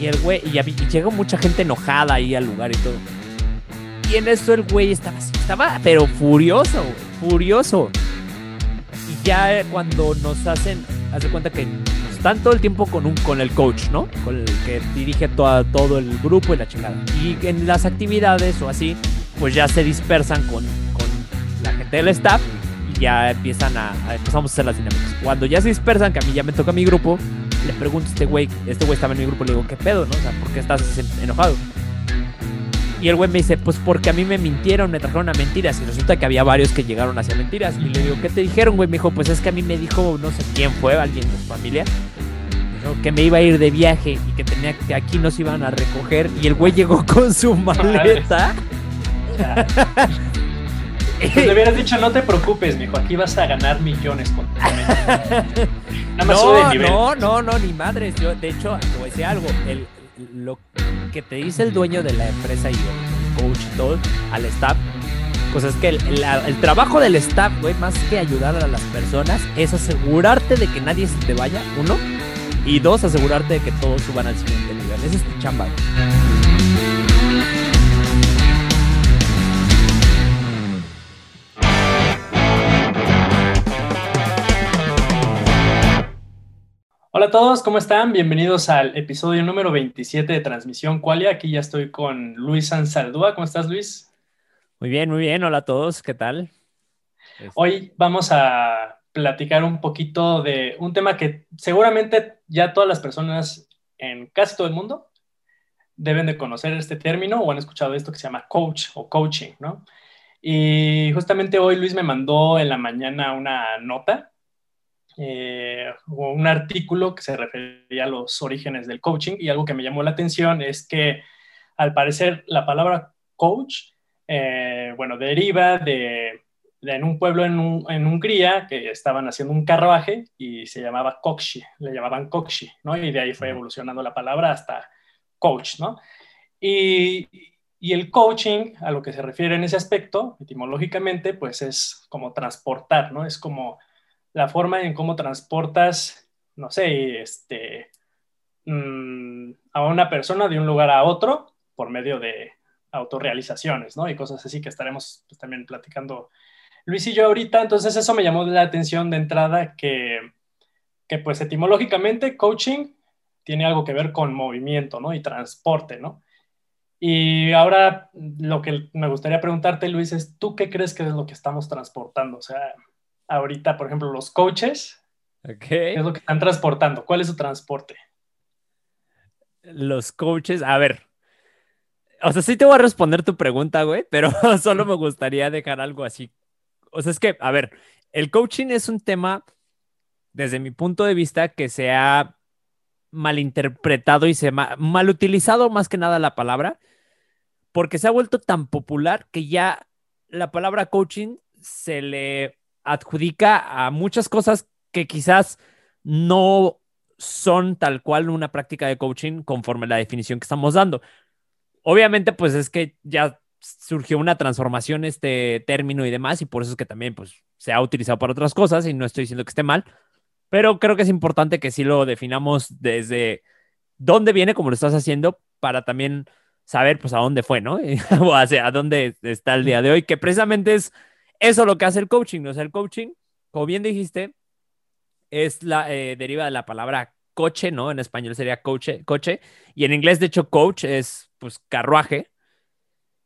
Y el güey, y, y llegó mucha gente enojada ahí al lugar y todo. Y en eso el güey estaba así, estaba, pero furioso, furioso. Y ya cuando nos hacen, hace cuenta que están todo el tiempo con, un, con el coach, ¿no? Con el que dirige toda, todo el grupo y la chingada. Y en las actividades o así, pues ya se dispersan con, con la gente del staff y ya empiezan a, a, empezamos a hacer las dinámicas. Cuando ya se dispersan, que a mí ya me toca mi grupo, le pregunto a este güey, este güey estaba en mi grupo, le digo, ¿qué pedo, no? O sea, ¿por qué estás enojado? Y el güey me dice, pues porque a mí me mintieron, me trajeron a mentiras. Y resulta que había varios que llegaron hacia mentiras. Y le digo, ¿qué te dijeron, güey? Me dijo, pues es que a mí me dijo, no sé quién fue, alguien de su familia, que me iba a ir de viaje y que tenía que aquí nos iban a recoger. Y el güey llegó con su maleta. Pues le hubieras dicho, no te preocupes, mijo, aquí vas a ganar millones con Nada más no, de nivel. no, no, no, ni madres. Yo, de hecho, te voy a decir algo. El, lo que te dice el dueño de la empresa y el coach y todo al staff, pues es que el, el, el trabajo del staff, güey, más que ayudar a las personas, es asegurarte de que nadie se te vaya, uno, y dos, asegurarte de que todos suban al siguiente nivel. Esa es tu chamba. Güey. Hola a todos, ¿cómo están? Bienvenidos al episodio número 27 de Transmisión Qualia. Aquí ya estoy con Luis Ansaldúa. ¿Cómo estás, Luis? Muy bien, muy bien. Hola a todos, ¿qué tal? Hoy vamos a platicar un poquito de un tema que seguramente ya todas las personas en casi todo el mundo deben de conocer este término o han escuchado esto que se llama coach o coaching, ¿no? Y justamente hoy Luis me mandó en la mañana una nota eh, un artículo que se refería a los orígenes del coaching y algo que me llamó la atención es que al parecer la palabra coach, eh, bueno, deriva de, de, en un pueblo en, un, en, Hungría que estaban haciendo un carruaje y se llamaba Kokshi, le llamaban Kokshi, ¿no? Y de ahí fue evolucionando la palabra hasta coach, ¿no? Y, y el coaching, a lo que se refiere en ese aspecto, etimológicamente, pues es como transportar, ¿no? Es como la forma en cómo transportas, no sé, este, mmm, a una persona de un lugar a otro por medio de autorrealizaciones, ¿no? Y cosas así que estaremos pues, también platicando Luis y yo ahorita. Entonces eso me llamó la atención de entrada que, que pues etimológicamente coaching tiene algo que ver con movimiento, ¿no? Y transporte, ¿no? Y ahora lo que me gustaría preguntarte, Luis, es, ¿tú qué crees que es lo que estamos transportando? O sea, ahorita, por ejemplo, los coaches. Okay. ¿Qué es lo que están transportando? ¿Cuál es su transporte? Los coaches, a ver. O sea, sí te voy a responder tu pregunta, güey, pero solo me gustaría dejar algo así. O sea, es que, a ver, el coaching es un tema, desde mi punto de vista, que se ha malinterpretado y se ha mal utilizado más que nada la palabra, porque se ha vuelto tan popular que ya la palabra coaching se le adjudica a muchas cosas que quizás no son tal cual una práctica de coaching conforme la definición que estamos dando. Obviamente, pues es que ya surgió una transformación este término y demás, y por eso es que también pues, se ha utilizado para otras cosas, y no estoy diciendo que esté mal, pero creo que es importante que sí lo definamos desde dónde viene, como lo estás haciendo, para también saber pues a dónde fue, ¿no? o hacia a dónde está el día de hoy, que precisamente es eso es lo que hace el coaching, ¿no? O sea, el coaching, como bien dijiste, es la, eh, deriva de la palabra coche, ¿no? En español sería coche, coche, y en inglés, de hecho, coach es, pues, carruaje,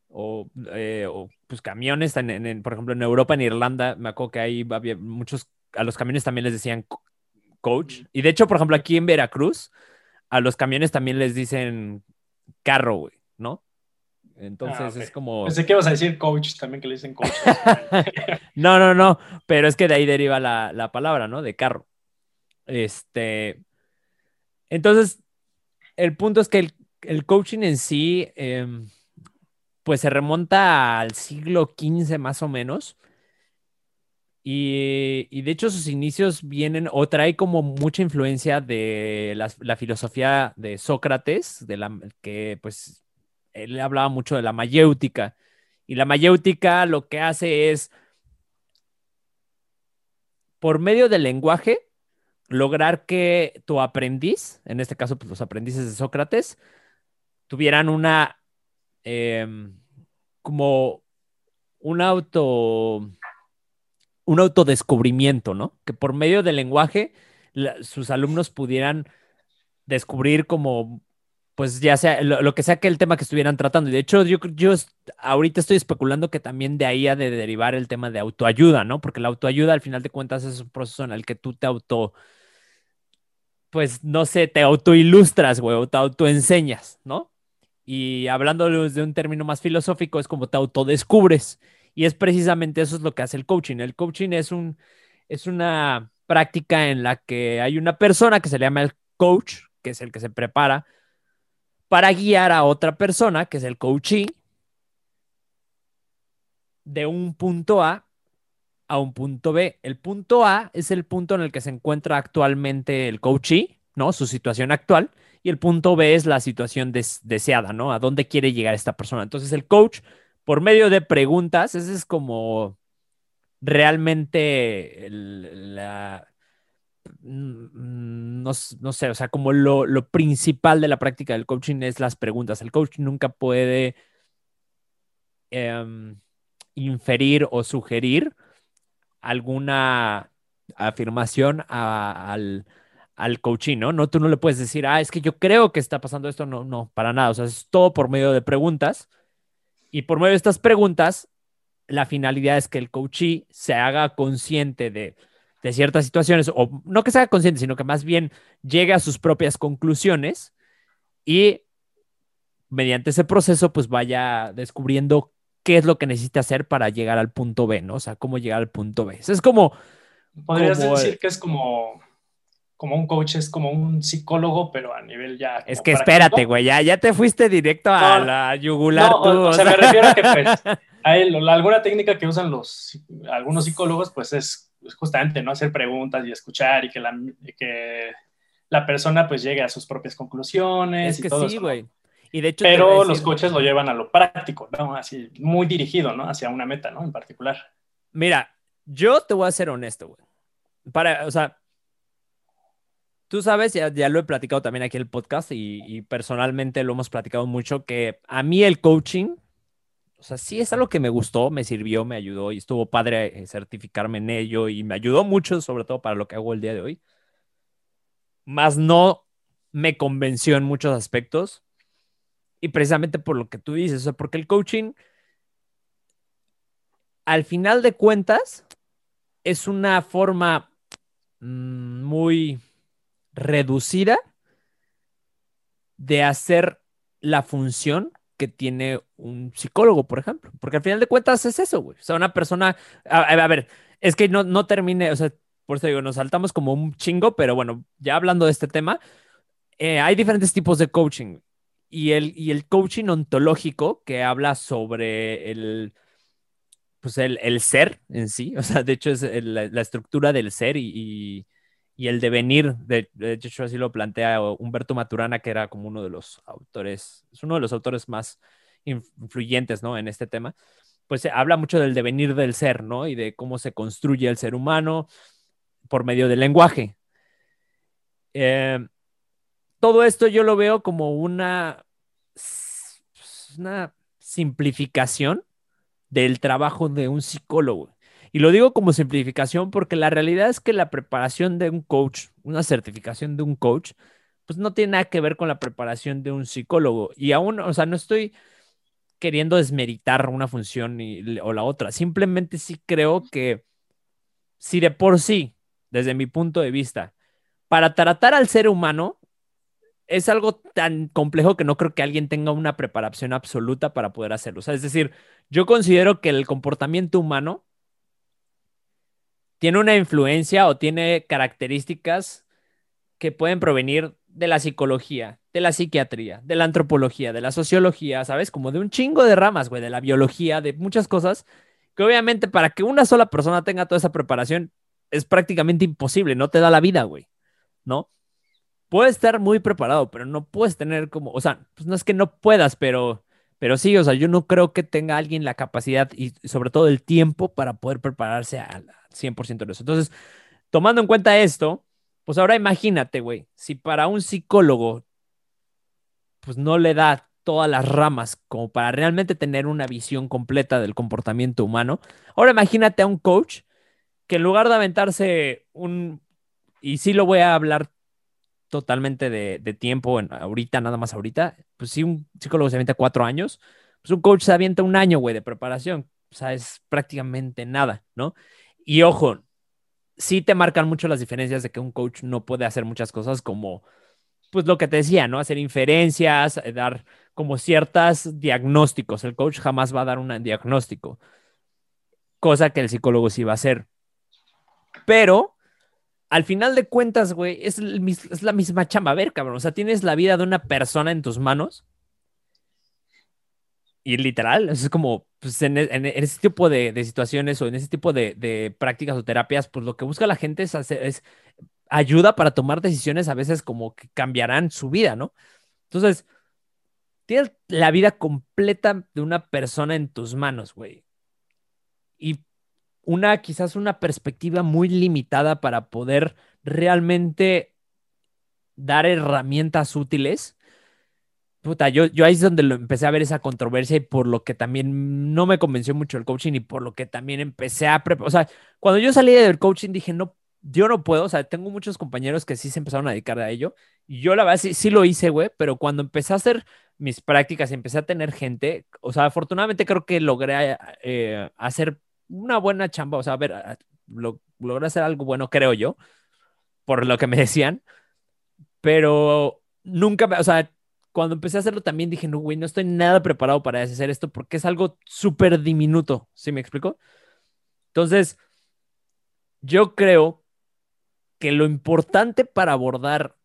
o, eh, o pues, camiones, en, en, por ejemplo, en Europa, en Irlanda, me acuerdo que ahí había muchos, a los camiones también les decían coach, y de hecho, por ejemplo, aquí en Veracruz, a los camiones también les dicen carro, güey, ¿no? Entonces ah, okay. es como. Pensé que ibas a decir coach también, que le dicen coach. no, no, no. Pero es que de ahí deriva la, la palabra, ¿no? De carro. Este. Entonces, el punto es que el, el coaching en sí, eh, pues se remonta al siglo XV más o menos. Y, y, de hecho sus inicios vienen o trae como mucha influencia de la, la filosofía de Sócrates, de la que pues él hablaba mucho de la mayéutica. Y la mayéutica lo que hace es, por medio del lenguaje, lograr que tu aprendiz, en este caso pues, los aprendices de Sócrates, tuvieran una, em, como un auto, un autodescubrimiento, ¿no? Que por medio del lenguaje sus alumnos pudieran descubrir como pues ya sea lo, que sea que el tema que estuvieran tratando. Y de hecho, yo, yo ahorita estoy especulando que también de ahí ha de derivar el tema de autoayuda, ¿no? Porque la autoayuda, al final de cuentas, es un proceso en el que tú te auto, pues no sé, te autoilustras, güey, o te autoenseñas, ¿no? Y hablando de un término más filosófico, es como te autodescubres. Y es precisamente eso es lo que hace el coaching. El coaching es un, es una práctica en la que hay una persona que se le llama el coach, que es el que se prepara para guiar a otra persona, que es el coachee, de un punto A a un punto B. El punto A es el punto en el que se encuentra actualmente el coachee, ¿no? Su situación actual. Y el punto B es la situación deseada, ¿no? A dónde quiere llegar esta persona. Entonces el coach, por medio de preguntas, ese es como realmente la, Mm, no, sé, o sea, como lo, principal de la práctica del coaching es las preguntas. El coach nunca puede em, inferir o sugerir alguna afirmación al, al coaching, ¿no? ¿no? Tú no le puedes decir, ah, es que yo creo que está pasando esto. No, no, para nada. O sea, es todo por medio de preguntas. Y por medio de estas preguntas, la finalidad es que el coachee se haga consciente de de ciertas situaciones, o no que sea consciente, sino que más bien llegue a sus propias conclusiones y mediante ese proceso pues vaya descubriendo qué es lo que necesita hacer para llegar al punto B, ¿no? O sea, cómo llegar al punto B. es como... Podrías decir que es como, como un coach, es como un psicólogo, pero a nivel ya... Es que espérate, güey, ya, ya te fuiste directo a la yugular. No, o, sea, me refiero a que pues, alguna técnica que usan los, algunos psicólogos pues es pues, justamente, ¿no? Hacer preguntas y escuchar y que la, que la persona pues llegue a sus propias conclusiones. Es que todo sí, güey. Y de hecho, Pero los coches lo llevan a lo práctico, ¿no? Así, muy dirigido, ¿no? Hacia una meta, ¿no? En particular. Mira, yo te voy a ser honesto, güey. Para, o sea, tú sabes, ya, ya lo he platicado también aquí en el podcast y, y personalmente lo hemos platicado mucho, que a mí el coaching o sea, sí es algo que me gustó, me sirvió, me ayudó y estuvo padre eh, certificarme en ello y me ayudó mucho, sobre todo para lo que hago el día de hoy. Más no me convenció en muchos aspectos y precisamente por lo que tú dices, o porque el coaching, al final de cuentas, es una forma mm, muy reducida de hacer la función que tiene un psicólogo, por ejemplo. Porque al final de cuentas es eso, güey. O sea, una persona. A, ver, es que no, no termine, o sea, por eso digo, nos saltamos como un chingo, pero bueno, ya hablando de este tema, eh, hay diferentes tipos de coaching. Y el, y el coaching ontológico, que habla sobre el, pues el, el ser en sí, o sea, de hecho es la, estructura del ser y y el devenir, de, de hecho así lo plantea Humberto Maturana, que era como uno de los autores, es uno de los autores más influyentes, ¿no? En este tema, pues se habla mucho del devenir del ser, ¿no? Y de cómo se construye el ser humano por medio del lenguaje. Eh, todo esto yo lo veo como una, una simplificación del trabajo de un psicólogo. Y lo digo como simplificación porque la realidad es que la preparación de un coach, una certificación de un coach, pues no tiene nada que ver con la preparación de un psicólogo. Y aún, o sea, no estoy queriendo desmeritar una función o la otra. Simplemente sí creo que si de por sí, desde mi punto de vista, para tratar al ser humano, es algo tan complejo que no creo que alguien tenga una preparación absoluta para poder hacerlo. O sea, es decir, yo considero que el comportamiento humano tiene una influencia o tiene características que pueden provenir de la psicología, de la psiquiatría, de la antropología, de la sociología, ¿sabes? Como de un chingo de ramas, güey, de la biología, de muchas cosas, que obviamente para que una sola persona tenga toda esa preparación es prácticamente imposible, no te da la vida, güey, ¿no? Puedes estar muy preparado, pero no puedes tener como, o sea, pues no es que no puedas, pero, pero sí, o sea, yo no creo que tenga alguien la capacidad y sobre todo el tiempo para poder prepararse a, 100% de eso. Entonces, tomando en cuenta esto, Pues ahora imagínate, güey, si para un psicólogo, pues no le da todas las ramas como para realmente tener una visión completa del comportamiento humano. Ahora imagínate a un coach que en lugar de aventarse un, y sí lo voy a hablar totalmente de, tiempo, en, ahorita, nada más ahorita, pues si un psicólogo se avienta cuatro años, pues un coach se avienta un año, güey, de preparación. O sea, es prácticamente nada, ¿no? Y ojo, sí te marcan mucho las diferencias de que un coach no puede hacer muchas cosas como, pues lo que te decía, ¿no? Hacer inferencias, eh, dar como ciertos diagnósticos. El coach jamás va a dar un diagnóstico, cosa que el psicólogo sí va a hacer. Pero al final de cuentas, güey, es, la misma chamba. A ver, cabrón, o sea, tienes la vida de una persona en tus manos. Y literal, es como, pues en, ese tipo de, situaciones o en ese tipo de, prácticas o terapias, pues lo que busca la gente es, hacer, es ayuda para tomar decisiones a veces como que cambiarán su vida, ¿no? Entonces, tienes la vida completa de una persona en tus manos, güey. Y una, quizás una perspectiva muy limitada para poder realmente dar herramientas útiles. Puta, yo, yo ahí es donde lo empecé a ver esa controversia y por lo que también no me convenció mucho el coaching y por lo que también empecé a preparar. O sea, cuando yo salí del coaching dije, no, yo no puedo. O sea, tengo muchos compañeros que sí se empezaron a dedicar a ello. Y yo la verdad sí, sí lo hice, güey, pero cuando empecé a hacer mis prácticas y empecé a tener gente, o sea, afortunadamente creo que logré eh, hacer una buena chamba, o sea, a ver, logré hacer algo bueno, creo yo, por lo que me decían, pero nunca, o sea, cuando empecé a hacerlo también dije, no, güey, no estoy nada preparado para hacer esto porque es algo súper diminuto, ¿sí me explico? Entonces, yo creo que lo importante para abordar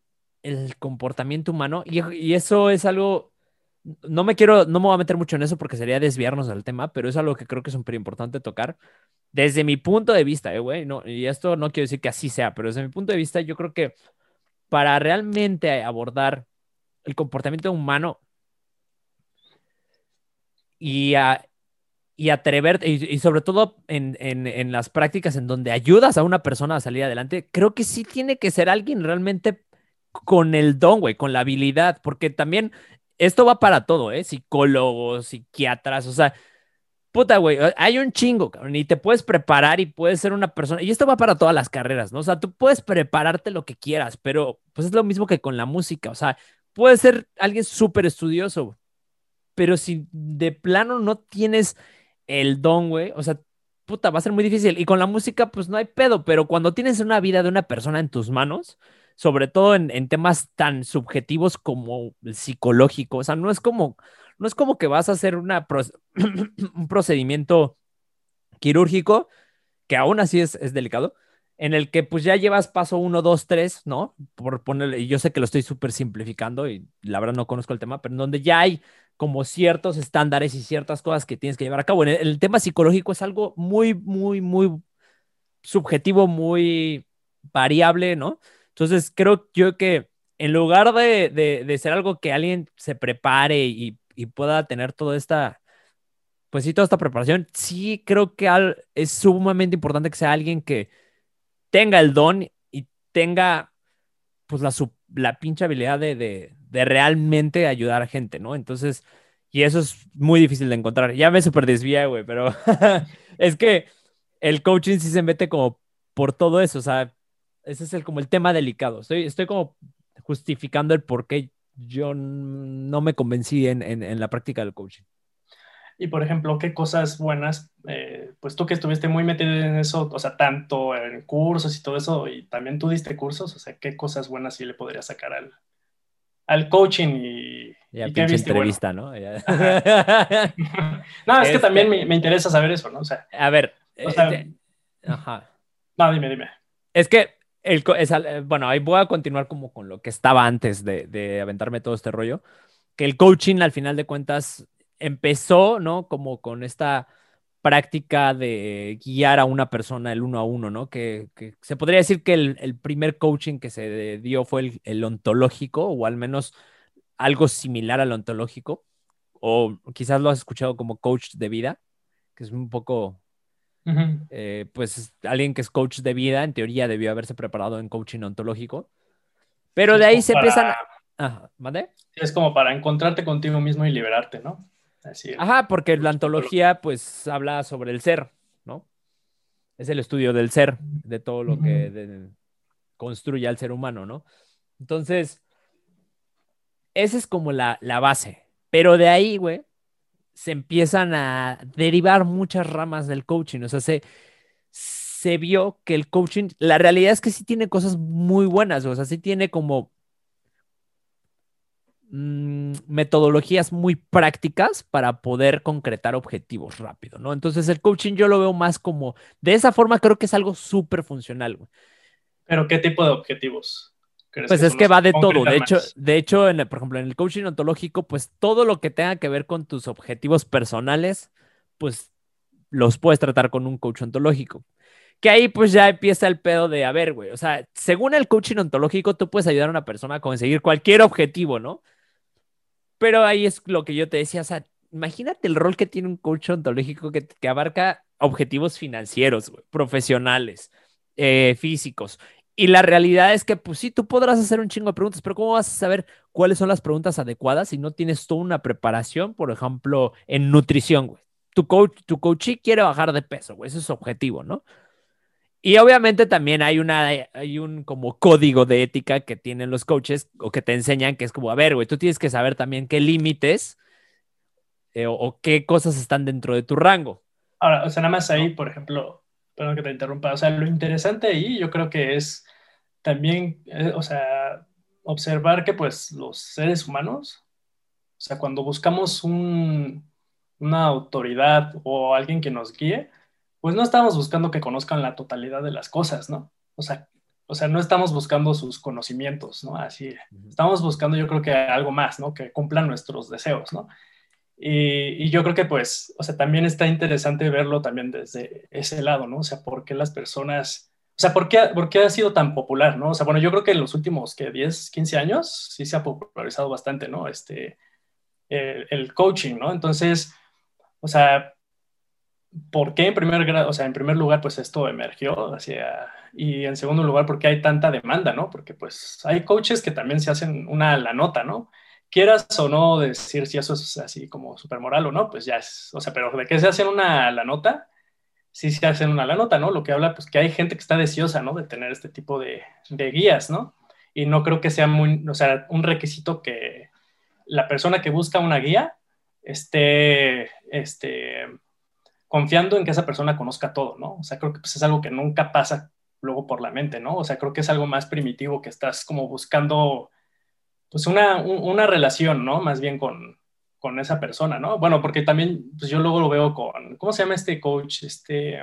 el comportamiento humano, y eso es algo no me quiero, no me voy a meter mucho en eso porque sería desviarnos del tema, pero es algo que creo que es súper importante tocar. Desde mi punto de vista, eh, güey, no, y esto no quiero decir que así sea, pero desde mi punto de vista, yo creo que para realmente abordar el comportamiento humano y, a, y atreverte, y, sobre todo en, en, en las prácticas en donde ayudas a una persona a salir adelante, creo que sí tiene que ser alguien realmente con el don, güey, con la habilidad, porque también esto va para todo, ¿eh? Psicólogos, psiquiatras, o sea, puta, güey, hay un chingo, cabrón, y te puedes preparar y puedes ser una persona, y esto va para todas las carreras, ¿no? O sea, tú puedes prepararte lo que quieras, pero pues es lo mismo que con la música, o sea, puedes ser alguien súper estudioso, pero si de plano no tienes el don, güey, o sea, puta, va a ser muy difícil. Y con la música, pues no hay pedo, pero cuando tienes una vida de una persona en tus manos, sobre todo en, temas tan subjetivos como el psicológico. O sea, no es como, no es como que vas a hacer una un procedimiento quirúrgico, que aún así es, es, delicado, en el que pues ya llevas paso uno, dos, tres, ¿no? Por ponerle, yo sé que lo estoy súper simplificando y la verdad no conozco el tema, pero en donde ya hay como ciertos estándares y ciertas cosas que tienes que llevar a cabo. En el tema psicológico es algo muy, muy, muy subjetivo, muy variable, ¿no? Entonces, creo yo que en lugar de, ser algo que alguien se prepare y, pueda tener toda esta, pues sí, toda esta preparación, sí creo que es sumamente importante que sea alguien que tenga el don y tenga, pues, la, la pinche habilidad de, realmente ayudar a gente, ¿no? Entonces, y eso es muy difícil de encontrar. Ya me super desvía, güey, pero es que el coaching sí se mete como por todo eso, o sea, ese es el, como el tema delicado. Estoy, estoy como justificando el por qué yo no me convencí en, en, la práctica del coaching. Y por ejemplo, ¿qué cosas buenas? Eh, pues tú que estuviste muy metido en eso, o sea, tanto en cursos y todo eso, y también tú diste cursos, o sea, ¿qué cosas buenas sí le podrías sacar al, al coaching y, ya, pinche entrevista, ¿no? no, es que este también me, me, interesa saber eso, ¿no? O sea, a ver, este, ajá. No, dime, dime. Es que el, eh, bueno, ahí voy a continuar como con lo que estaba antes de, de, aventarme todo este rollo, que el coaching al final de cuentas empezó, ¿no? Como con esta práctica de guiar a una persona el uno a uno, ¿no? Que, que se podría decir que el, el, primer coaching que se dio fue el, el, ontológico, o al menos algo similar al ontológico, o quizás lo has escuchado como coach de vida, que es un poco eh, pues alguien que es coach de vida, en teoría debió haberse preparado en coaching ontológico. Pero de ahí se empiezan... A... Es como para encontrarte contigo mismo y liberarte, ¿no? Ajá, porque la ontología pues habla sobre el ser, ¿no? Es el estudio del ser, de todo lo que construye al ser humano, ¿no? Entonces, esa es como la, la base. Pero de ahí, güey, se empiezan a derivar muchas ramas del coaching. O sea, se, se vio que el coaching, la realidad es que sí tiene cosas muy buenas, o sea, sí tiene como mm, metodologías muy prácticas para poder concretar objetivos rápido, ¿no? Entonces el coaching yo lo veo más como, de esa forma creo que es algo súper funcional. Pero ¿qué tipo de objetivos? Pues es que va de todo. De hecho, de hecho en por ejemplo, en el coaching ontológico, pues todo lo que tenga que ver con tus objetivos personales, pues los puedes tratar con un coach ontológico. Que ahí pues ya empieza el pedo de, a ver, güey, o sea, según el coaching ontológico, tú puedes ayudar a una persona a conseguir cualquier objetivo, ¿no? Pero ahí es lo que yo te decía, o sea, imagínate el rol que tiene un coach ontológico que, que abarca objetivos financieros, profesionales, eh, físicos, y la realidad es que, pues sí, tú podrás hacer un chingo de preguntas, pero ¿cómo vas a saber cuáles son las preguntas adecuadas si no tienes toda una preparación, por ejemplo, en nutrición, güey? Tu coach, tu coachee quiere bajar de peso, güey, ese es su objetivo, ¿no? Y obviamente también hay una, hay un como código de ética que tienen los coaches o que te enseñan que es como, a ver, güey, tú tienes que saber también qué límites eh, o, qué cosas están dentro de tu rango. Ahora, o sea, nada más ahí, por ejemplo, perdón que te interrumpa, o sea, lo interesante ahí yo creo que es también, eh, o sea, observar que pues los seres humanos, o sea, cuando buscamos un, una autoridad o alguien que nos guíe, pues no estamos buscando que conozcan la totalidad de las cosas, ¿no? O sea, o sea, no estamos buscando sus conocimientos, ¿no? Así, estamos buscando yo creo que algo más, ¿no? Que cumplan nuestros deseos, ¿no? Y, yo creo que pues, o sea, también está interesante verlo también desde ese lado, ¿no? O sea, ¿por qué las personas, o sea, ¿por qué, ha sido tan popular, ¿no? O sea, bueno, yo creo que en los últimos, que 10, 15 años sí se ha popularizado bastante, ¿no? Este, el, el coaching, ¿no? Entonces, o sea, ¿por qué en primer grado, o sea, en primer lugar, pues esto emergió hacia, y en segundo lugar, ¿por qué hay tanta demanda, ¿no? Porque pues hay coaches que también se hacen una la nota, ¿no? Quieras o no decir si eso es así como súper moral o no, pues ya es, o sea, pero de que se hacen una la nota, sí se hacen una la nota, ¿no? Lo que habla, pues que hay gente que está deseosa, ¿no? De tener este tipo de, de guías, ¿no? Y no creo que sea muy, o sea, un requisito que la persona que busca una guía esté, este, confiando en que esa persona conozca todo, ¿no? O sea, creo que pues, es algo que nunca pasa luego por la mente, ¿no? O sea, creo que es algo más primitivo que estás como buscando pues una, una relación, ¿no? Más bien con, con esa persona, ¿no? Bueno, porque también, pues yo luego lo veo con, ¿cómo se llama este coach? Este,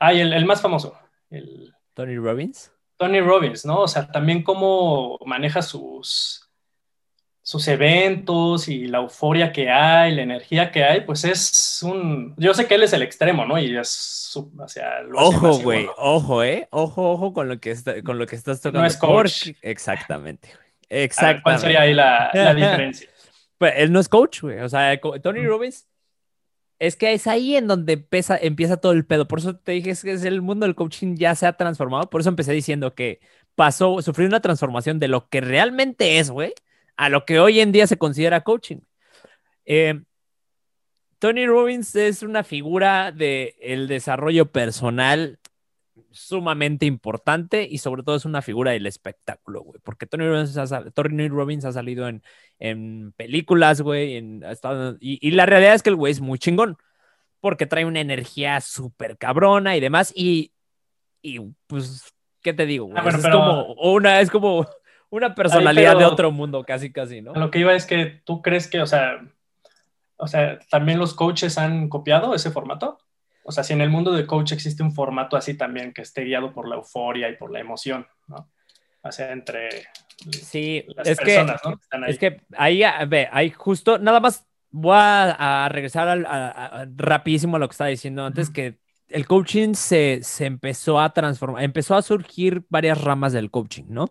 ay, el, el más famoso. El, Tony Robbins. Tony Robbins, ¿no? O sea, también cómo maneja sus, sus eventos y la euforia que hay, la energía que hay, pues es un... Yo sé que él es el extremo, ¿no? Y es... O sea, ojo, güey, ojo, ¿eh? Ojo, ojo con lo que, está, con lo que estás tocando. No es coach. Exactamente, Exacto. ¿Cuál sería ahí la, diferencia? Pues él no es coach, güey. O sea, Tony mm. Robbins es que es ahí en donde empieza, empieza todo el pedo. Por eso te dije que es el mundo del coaching ya se ha transformado. Por eso empecé diciendo que pasó, sufrió una transformación de lo que realmente es, güey, a lo que hoy en día se considera coaching. Eh, Tony Robbins es una figura del el desarrollo personal sumamente importante y sobre todo es una figura del espectáculo, güey. Porque Tony Robbins ha, Tony Robbins ha salido en, en películas, güey, en, y, y, la realidad es que el güey es muy chingón. Porque trae una energía súper cabrona y demás. Y, y pues, ¿qué te digo? Güey? Ah, es, como una, es como una personalidad de otro mundo, casi, casi, ¿no? Lo que iba es que tú crees que, o sea, o sea, también los coaches han copiado ese formato. O sea, si en el mundo de coach existe un formato así también que esté guiado por la euforia y por la emoción, ¿no? O sea, entre sí, las es personas, que, ¿no? Es que ahí, ve, ahí justo, nada más voy a, regresar al, rapidísimo a lo que estaba diciendo antes, que el coaching se, se, empezó a transformar, empezó a surgir varias ramas del coaching, ¿no?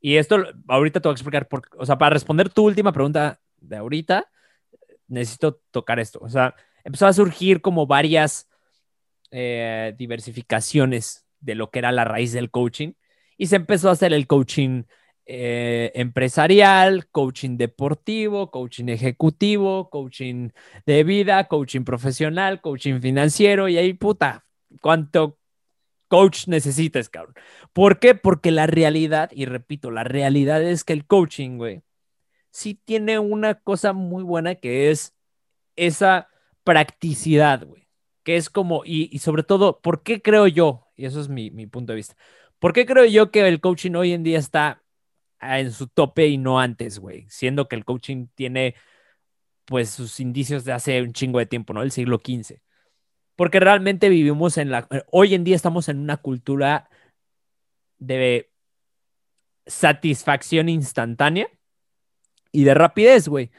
Y esto ahorita te voy a explicar, por, o sea, para responder tu última pregunta de ahorita, necesito tocar esto. O sea, empezó a surgir como varias eh, diversificaciones de lo que era la raíz del coaching y se empezó a hacer el coaching eh, empresarial, coaching deportivo, coaching ejecutivo, coaching de vida, coaching profesional, coaching financiero y ahí puta, cuánto coach necesitas, cabrón. ¿Por qué? Porque la realidad, y repito, la realidad es que el coaching, güey, sí tiene una cosa muy buena que es esa practicidad, güey, que es como, y, sobre todo, ¿por qué creo yo? Y eso es mi, punto de vista. ¿Por qué creo yo que el coaching hoy en día está en su tope y no antes, güey? Siendo que el coaching tiene, pues, sus indicios de hace un chingo de tiempo, ¿no? El siglo XV porque realmente vivimos en la, hoy en día estamos en una cultura de satisfacción instantánea y de rapidez, güey.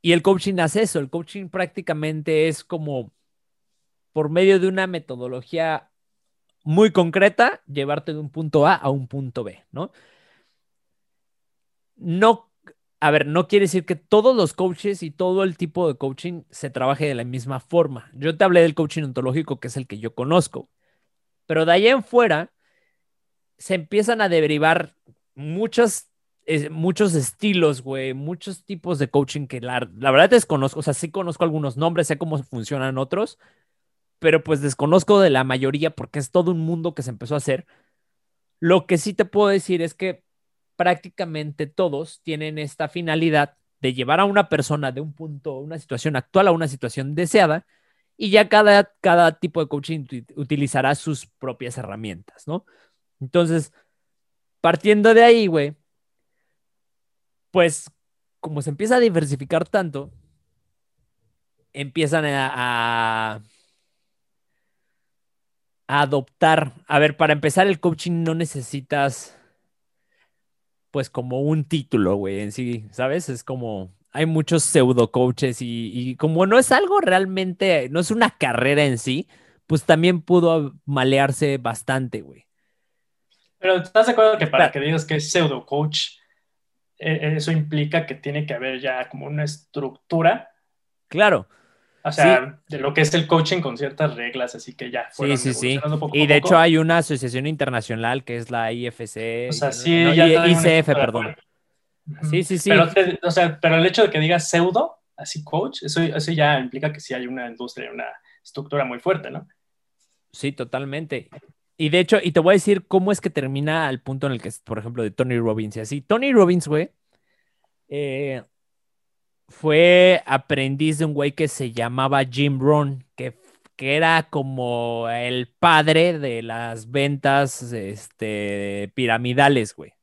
Y el coaching hace eso, el coaching prácticamente es como por medio de una metodología muy concreta, llevarte de un punto A a un punto B, ¿no? No a ver, no quiere decir que todos los coaches y todo el tipo de coaching se trabaje de la misma forma. Yo te hablé del coaching ontológico, que es el que yo conozco, pero de ahí en fuera se empiezan a derivar muchos, muchos estilos, güey, muchos tipos de coaching que la, la verdad desconozco, o sea, sí conozco algunos nombres, sé cómo funcionan otros, pero pues desconozco de la mayoría porque es todo un mundo que se empezó a hacer. Lo que sí te puedo decir es que prácticamente todos tienen esta finalidad de llevar a una persona de un punto, una situación actual a una situación deseada, y ya cada, cada tipo de coaching utilizará sus propias herramientas, ¿no? Entonces, partiendo de ahí, güey, pues como se empieza a diversificar tanto, empiezan a, adoptar, a ver, para empezar el coaching no necesitas pues como un título, güey, en sí, ¿sabes? Es como, hay muchos pseudo coaches y, como no es algo realmente, no es una carrera en sí, pues también pudo malearse bastante, güey. Pero ¿estás de acuerdo que para que digas que es pseudo coach, e, eso implica que tiene que haber ya como una estructura? Claro. O sea, de lo que es el coaching con ciertas reglas, así que ya. Sí, sí, sí. y de hecho hay una asociación internacional que es la IFC. O sea, sí, ya ICF, perdón. Sí, sí, sí. Pero, o sea, pero el hecho de que digas pseudo, así coach, eso, eso ya implica que sí hay una industria, una estructura muy fuerte, ¿no? Sí, totalmente. Y de hecho, y te voy a decir cómo es que termina al punto en el que, por ejemplo, de Tony Robbins y así. Tony Robbins, güey, eh, fue aprendiz de un güey que se llamaba Jim Rohn, que, que era como el padre de las ventas este, piramidales, güey.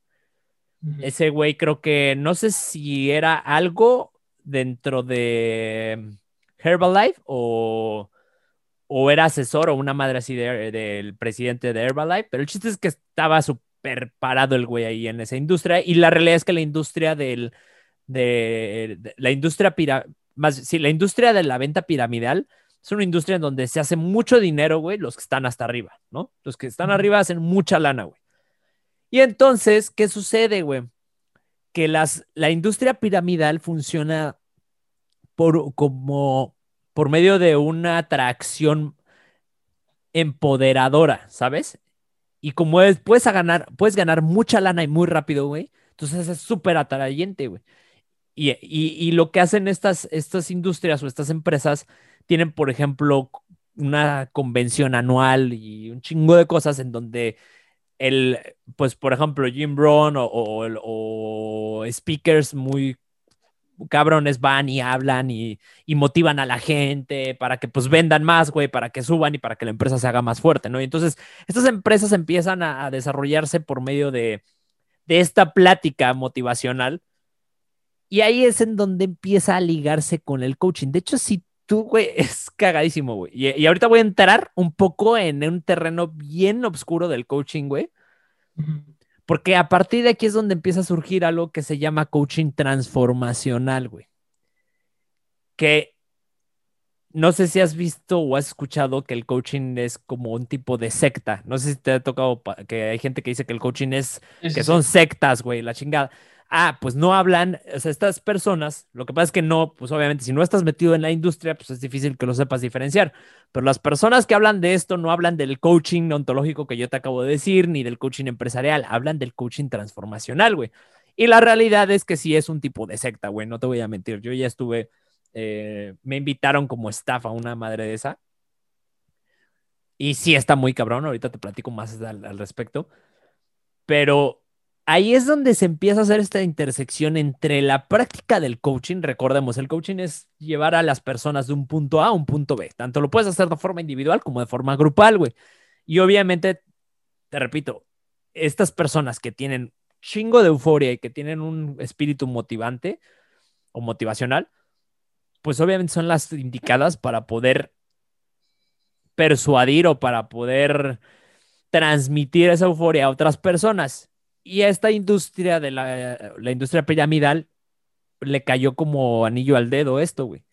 Ese güey creo que, no sé si era algo dentro de Herbalife o, o era asesor o una madre así del presidente de Herbalife, pero el chiste es que estaba súper parado el güey ahí en esa industria y la realidad es que la industria del de, la industria más, sí, la industria de la venta piramidal es una industria en donde se hace mucho dinero, güey, los que están hasta arriba, ¿no? Los que están arriba hacen mucha lana, güey. Y entonces, ¿qué sucede, güey? Que las, la industria piramidal funciona por, como, por medio de una atracción empoderadora, ¿sabes? Y como es, puedes, ganar, puedes ganar mucha lana y muy rápido, güey. Entonces es súper atrayente, güey. Y, lo que hacen estas, estas industrias o estas empresas tienen, por ejemplo, una convención anual y un chingo de cosas en donde el, pues, por ejemplo, Jim Brown o, o, speakers muy cabrones van y hablan y, y, motivan a la gente para que pues vendan más, güey, para que suban y para que la empresa se haga más fuerte, ¿no? Y entonces, estas empresas empiezan a, a desarrollarse por medio de, de esta plática motivacional y ahí es en donde empieza a ligarse con el coaching. De hecho, si tú, güey, es cagadísimo, güey. Y, ahorita voy a entrar un poco en un terreno bien oscuro del coaching, güey. Porque a partir de aquí es donde empieza a surgir algo que se llama coaching transformacional, güey. Que no sé si has visto o has escuchado que el coaching es como un tipo de secta. No sé si te ha tocado que hay gente que dice que el coaching es, que son sectas, güey, la chingada. Ah, pues no hablan, o sea, estas personas, lo que pasa es que no, pues obviamente si no estás metido en la industria, pues es difícil que lo sepas diferenciar, pero las personas que hablan de esto no hablan del coaching ontológico que yo te acabo de decir, ni del coaching empresarial, hablan del coaching transformacional, güey. Y la realidad es que sí es un tipo de secta, güey, no te voy a mentir, yo ya estuve, eh, me invitaron como staff a una madre de esa. Y sí está muy cabrón, ahorita te platico más al, al respecto. Pero ahí es donde se empieza a hacer esta intersección entre la práctica del coaching. Recordemos, el coaching es llevar a las personas de un punto A a un punto B. Tanto lo puedes hacer de forma individual como de forma grupal, güey. Y obviamente, te repito, estas personas que tienen chingo de euforia y que tienen un espíritu motivante o motivacional, pues obviamente son las indicadas para poder persuadir o para poder transmitir esa euforia a otras personas. Y a esta industria de la, la industria piramidal le cayó como anillo al dedo esto, güey.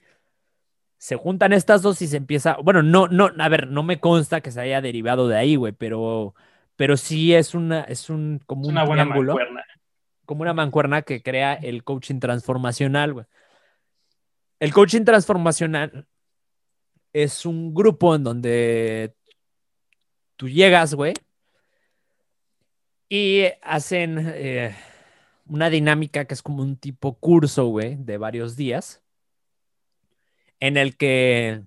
Se juntan estas dos y se empieza, bueno, no, no, a ver, no me consta que se haya derivado de ahí, güey, pero, pero sí es una, es un, como Es un una buena triángulo, mancuerna. como una mancuerna que crea el coaching transformacional, güey. El coaching transformacional es un grupo en donde tú llegas, güey, y hacen eh, una dinámica que es como un tipo curso, güey, de varios días, en el que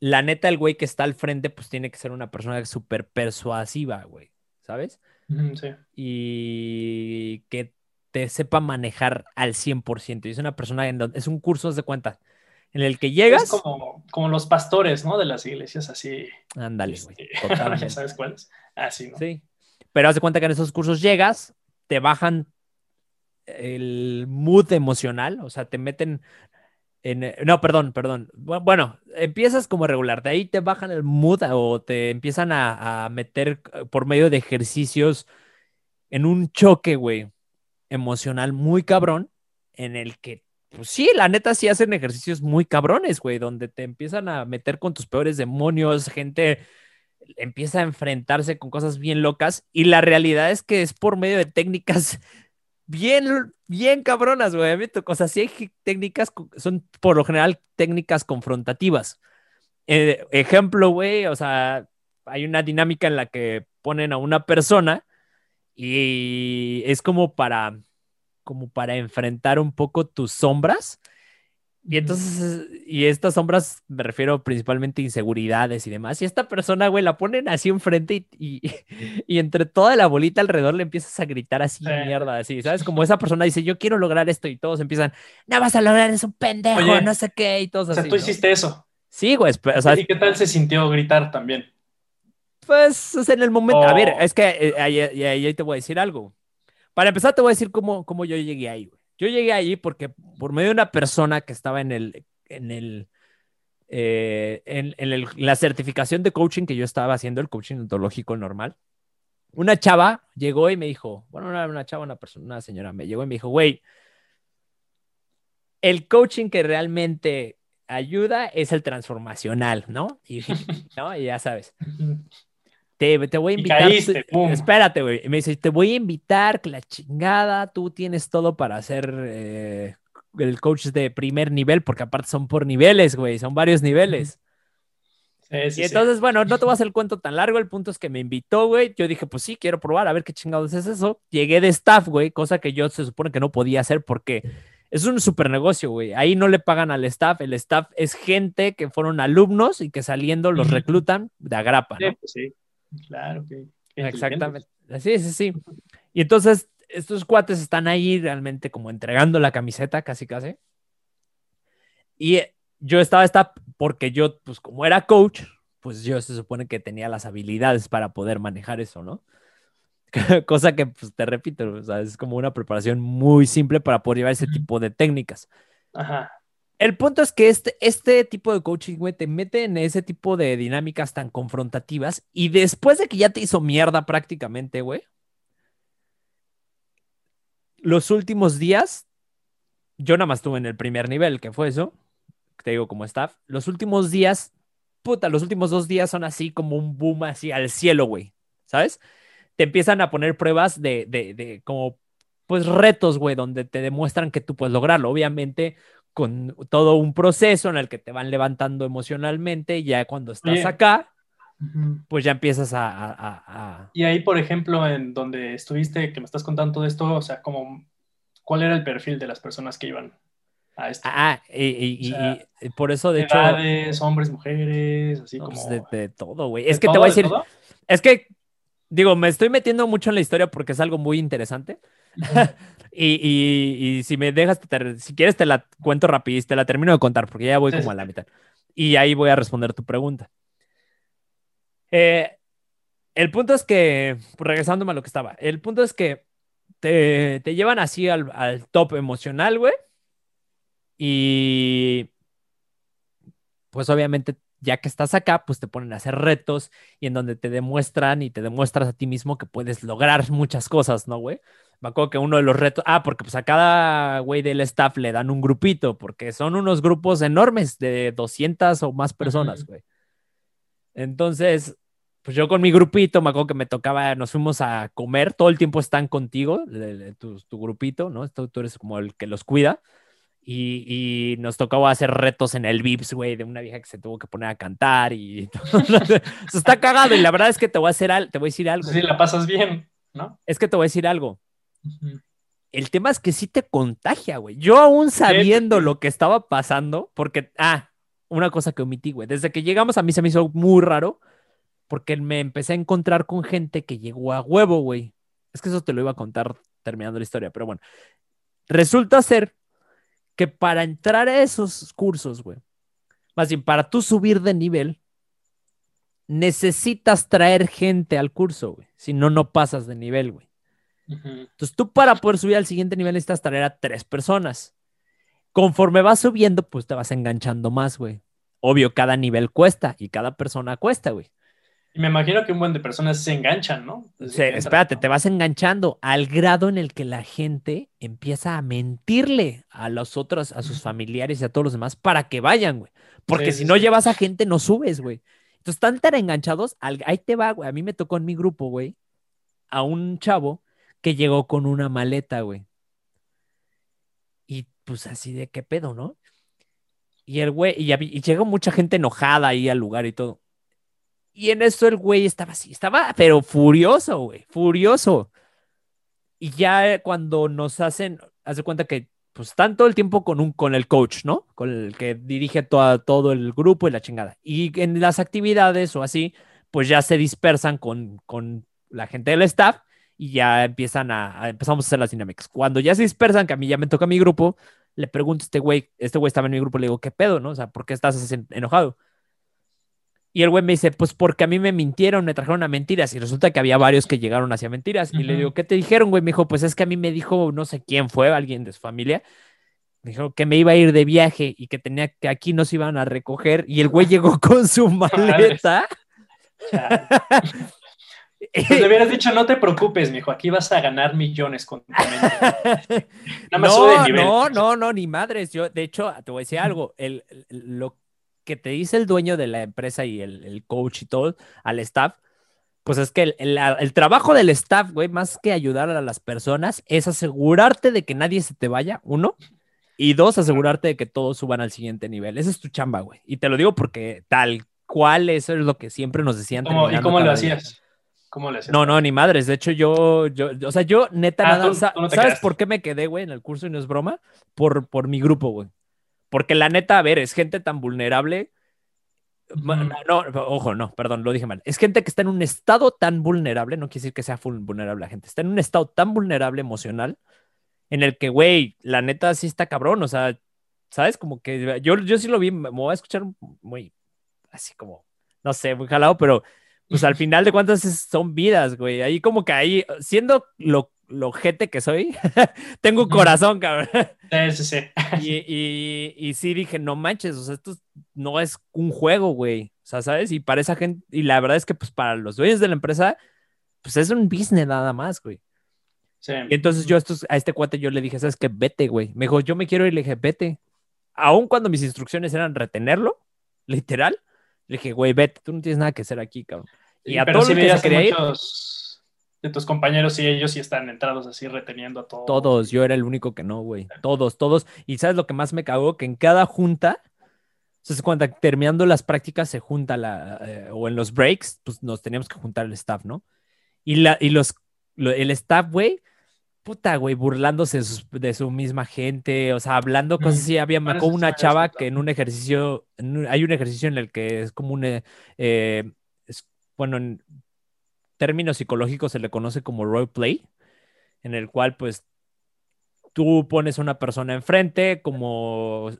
la neta, el güey que está al frente, pues tiene que ser una persona súper persuasiva, güey, ¿sabes? Sí. Y que te sepa manejar al 100%. Y es una persona, en donde, es un curso, haz de cuenta, en el que llegas, Es como, como los pastores, ¿no? De las iglesias así. ándale, güey, este, sabes cuáles. Así, ¿no? Sí. Pero haz de cuenta que en esos cursos llegas, te bajan el mood emocional, o sea, te meten en... No, perdón, perdón. Bu- Bueno, empiezas como regular, de ahí te bajan el mood o te empiezan a, a meter por medio de ejercicios en un choque, güey, emocional muy cabrón, en el que, pues sí, la neta sí hacen ejercicios muy cabrones, güey, donde te empiezan a meter con tus peores demonios, gente empieza a enfrentarse con cosas bien locas y la realidad es que es por medio de técnicas bien, bien cabronas, güey. O sea, sí hay técnicas, son por lo general técnicas confrontativas. Eh, ejemplo, güey, o sea, hay una dinámica en la que ponen a una persona y es como para, como para enfrentar un poco tus sombras. Y entonces, y estas sombras me refiero principalmente a inseguridades y demás. Y esta persona, güey, la ponen así enfrente y, y, y entre toda la bolita alrededor le empiezas a gritar así, Sí. mierda, así, ¿sabes? Como esa persona dice, yo quiero lograr esto y todos empiezan, no vas a lograr, es un pendejo, Oye, no sé qué, y todos O sea, así. tú ¿no? hiciste eso. Sí, güey, o sea, ¿Y qué tal se sintió gritar también? pues o sea, en el momento, a ver, Oh. es que eh, ahí, ahí- ahí te voy a decir algo. Para empezar, te voy a decir cómo, cómo yo llegué ahí, güey. Yo llegué ahí porque por medio de una persona que estaba en el, en el, eh, en, en el- la certificación de coaching que yo estaba haciendo, el coaching ontológico normal, una chava llegó y me dijo, bueno, no era una chava, una persona, una señora, me llegó y me dijo, güey, el coaching que realmente ayuda es el transformacional, ¿no? Y, ¿no? y ya sabes. Te, te voy a invitar. caíste, pum. espérate, güey. Y Me dice, te voy a invitar, que la chingada, tú tienes todo para hacer eh, el coach de primer nivel, porque aparte son por niveles, güey, son varios niveles. Sí, sí, Y sí. entonces, bueno, no te voy a hacer el cuento tan largo, el punto es que me invitó, güey. Yo dije, pues sí, quiero probar, a ver qué chingados es eso. Llegué de staff, güey, cosa que yo se supone que no podía hacer porque es un super negocio, güey. Ahí no le pagan al staff, el staff es gente que fueron alumnos y que saliendo los reclutan de agrapa, ¿no? Sí, pues sí. Claro que. que Exactamente. Sí, sí, sí. Y entonces, estos cuates están ahí realmente como entregando la camiseta, casi, casi. Y yo estaba esta porque yo, pues como era coach, pues yo se supone que tenía las habilidades para poder manejar eso, ¿no? Cosa que, pues te repito, o sea, es como una preparación muy simple para poder llevar ese tipo de técnicas. Ajá. El punto es que este, este tipo de coaching, güey, te mete en ese tipo de dinámicas tan confrontativas y después de que ya te hizo mierda prácticamente, güey, los últimos días, yo nada más estuve en el primer nivel, que fue eso, te digo como staff, los últimos días, puta, los últimos dos días son así como un boom así al cielo, güey, ¿sabes? Te empiezan a poner pruebas de, de, de como pues retos, güey, donde te demuestran que tú puedes lograrlo. Obviamente con todo un proceso en el que te van levantando emocionalmente y ya cuando estás Oye. acá, pues ya empiezas a, a- a- Y ahí, por ejemplo, en donde estuviste, que me estás contando todo esto, o sea, como, ¿cuál era el perfil de las personas que iban a esto? Ah, y, y- O sea, y por eso, de hecho, hombres, mujeres, así no, como... pues, de, de todo, güey. ¿De Es que te todo, voy a de decir, todo? es que, digo, me estoy metiendo mucho en la historia porque es algo muy interesante. Y, y- y si me dejas, te si quieres te la cuento rapidito, te la termino de contar porque ya voy como a la mitad. Y ahí voy a responder tu pregunta. Eh, el punto es que, pues, regresándome a lo que estaba, el punto es que te, te llevan así al, al top emocional, güey. Y pues obviamente ya que estás acá, pues te ponen a hacer retos y en donde te demuestran y te demuestras a ti mismo que puedes lograr muchas cosas, ¿no, güey? Me acuerdo que uno de los retos, ah, porque pues a cada güey del staff le dan un grupito, porque son unos grupos enormes de 200 o más personas, güey. Entonces, pues yo con mi grupito, me acuerdo que me tocaba, nos fuimos a comer, todo el tiempo están contigo, tu, tu grupito, ¿no? Tú, tú eres como el que los cuida. Y, y nos tocaba hacer retos en el Vips, güey, de una vieja que se tuvo que poner a cantar y Eso está cagado y la verdad es que te voy a hacer al- te voy a decir algo. Sí, la pasas bien, ¿no? Es que te voy a decir algo. Ujú. El tema es que sí te contagia, güey. Yo aún sabiendo sí. lo que estaba pasando, porque, ah, una cosa que omití, güey. Desde que llegamos a mí se me hizo muy raro, porque me empecé a encontrar con gente que llegó a huevo, güey. Es que eso te lo iba a contar terminando la historia, pero bueno. Resulta ser que para entrar a esos cursos, güey, más bien para tú subir de nivel, necesitas traer gente al curso, güey. Si no, no pasas de nivel, güey. Entonces tú para poder subir al siguiente nivel necesitas traer a tres personas. Conforme vas subiendo, pues te vas enganchando más, güey. Obvio, cada nivel cuesta y cada persona cuesta, güey. Y me imagino que un buen de personas se enganchan, ¿no? Que entran, espérate, ¿no? te vas enganchando al grado en el que la gente empieza a mentirle a los otros, a sus familiares y a todos los demás para que vayan, güey. Porque Sí, si sí, no sí. llevas a gente, no subes, güey. Entonces están tan enganchados, al- ahí te va, güey. A mí me tocó en mi grupo, güey, a un chavo que llegó con una maleta, güey. Y pues así de qué pedo, ¿no? Y el güey, y, y llegó mucha gente enojada ahí al lugar y todo. Y en eso el güey estaba así, estaba, pero furioso, güey, furioso. Y ya cuando nos hacen, hace cuenta que pues están todo el tiempo con un, con el coach, ¿no? Con el que dirige toda- todo el grupo y la chingada. Y en las actividades o así, pues ya se dispersan con, con la gente del staff y ya empiezan a, a- empezamos a hacer las dinámicas. Cuando ya se dispersan, que a mí ya me toca mi grupo, le pregunto a este güey, este güey estaba en mi grupo, le digo, ¿qué pedo, no? O sea, ¿por qué estás enojado? Y el güey me dice, pues porque a mí me mintieron, me trajeron a mentiras. Y resulta que había varios que llegaron hacia mentiras. Y le digo, ¿qué te dijeron, güey? Me dijo, pues es que a mí me dijo, no sé quién fue, alguien de su familia. Me dijo que me iba a ir de viaje y que tenía que aquí nos iban a recoger. Y el güey llegó con su maleta. Pues le hubieras dicho, no te preocupes, mijo, aquí vas a ganar millones con tu mente. Nada más sube de no, nivel. no, no, no, ni madres. Yo, de hecho, te voy a decir algo. El, el- lo que te dice el dueño de la empresa y el, el coach y todo al staff, pues es que el, el- el trabajo del staff, güey, más que ayudar a las personas, es asegurarte de que nadie se te vaya, uno, y dos, asegurarte de que todos suban al siguiente nivel. Esa es tu chamba, güey. Y te lo digo porque tal cual eso es lo que siempre nos decían. ¿Cómo- ¿Y cómo lo día. hacías? ¿Cómo lo hacías? No, no, ni madres. De hecho, yo, yo, o sea, yo neta Ah, nada, tú- sa- tú no ¿sabes quedaste. por qué me quedé, güey, en el curso y no es broma? Por, por mi grupo, güey. Porque la neta, a ver, es gente tan vulnerable. Ujú. No, ojo, no, perdón, lo dije mal. Es gente que está en un estado tan vulnerable, no quiere decir que sea vulnerable la gente, está en un estado tan vulnerable emocional en el que, güey, la neta sí está cabrón, o sea, ¿sabes? Como que yo, yo sí lo vi, me voy a escuchar muy, así como, no sé, muy jalado, pero pues al final de cuentas son vidas, güey. Ahí como que ahí, siendo lo, lo gente que soy, tengo Ujú. corazón, cabrón. Sí, sí, sí. Y, y, y sí dije, no manches, o sea, esto no es un juego, güey. O sea, ¿sabes? Y para esa gente, y la verdad es que pues para los dueños de la empresa, pues es un business nada más, güey. Sí. Y entonces yo a, estos, a este cuate yo le dije, ¿sabes qué? Vete, güey. Me dijo, yo me quiero ir, le dije, vete. Aún cuando mis instrucciones eran retenerlo, literal, le dije, güey, vete, tú no tienes nada que hacer aquí, cabrón. Y a Pero todo sí el que se quería ir, de tus compañeros y ellos sí están entrados así reteniendo a todos. Todos, yo era el único que no, güey. Todos, todos. Y sabes lo que más me cagó, que en cada junta, entonces cuando terminando las prácticas se junta la, eh, o en los breaks, pues nos teníamos que juntar el staff, ¿no? Y, la, y los, el staff, güey, puta, güey, burlándose de, su misma gente, o sea, hablando cosas así. Había me una chava que en un ejercicio, hay un ejercicio en el que es como un, eh, eh, bueno, en términos psicológicos se le conoce como roleplay, en el cual pues tú pones a una persona enfrente como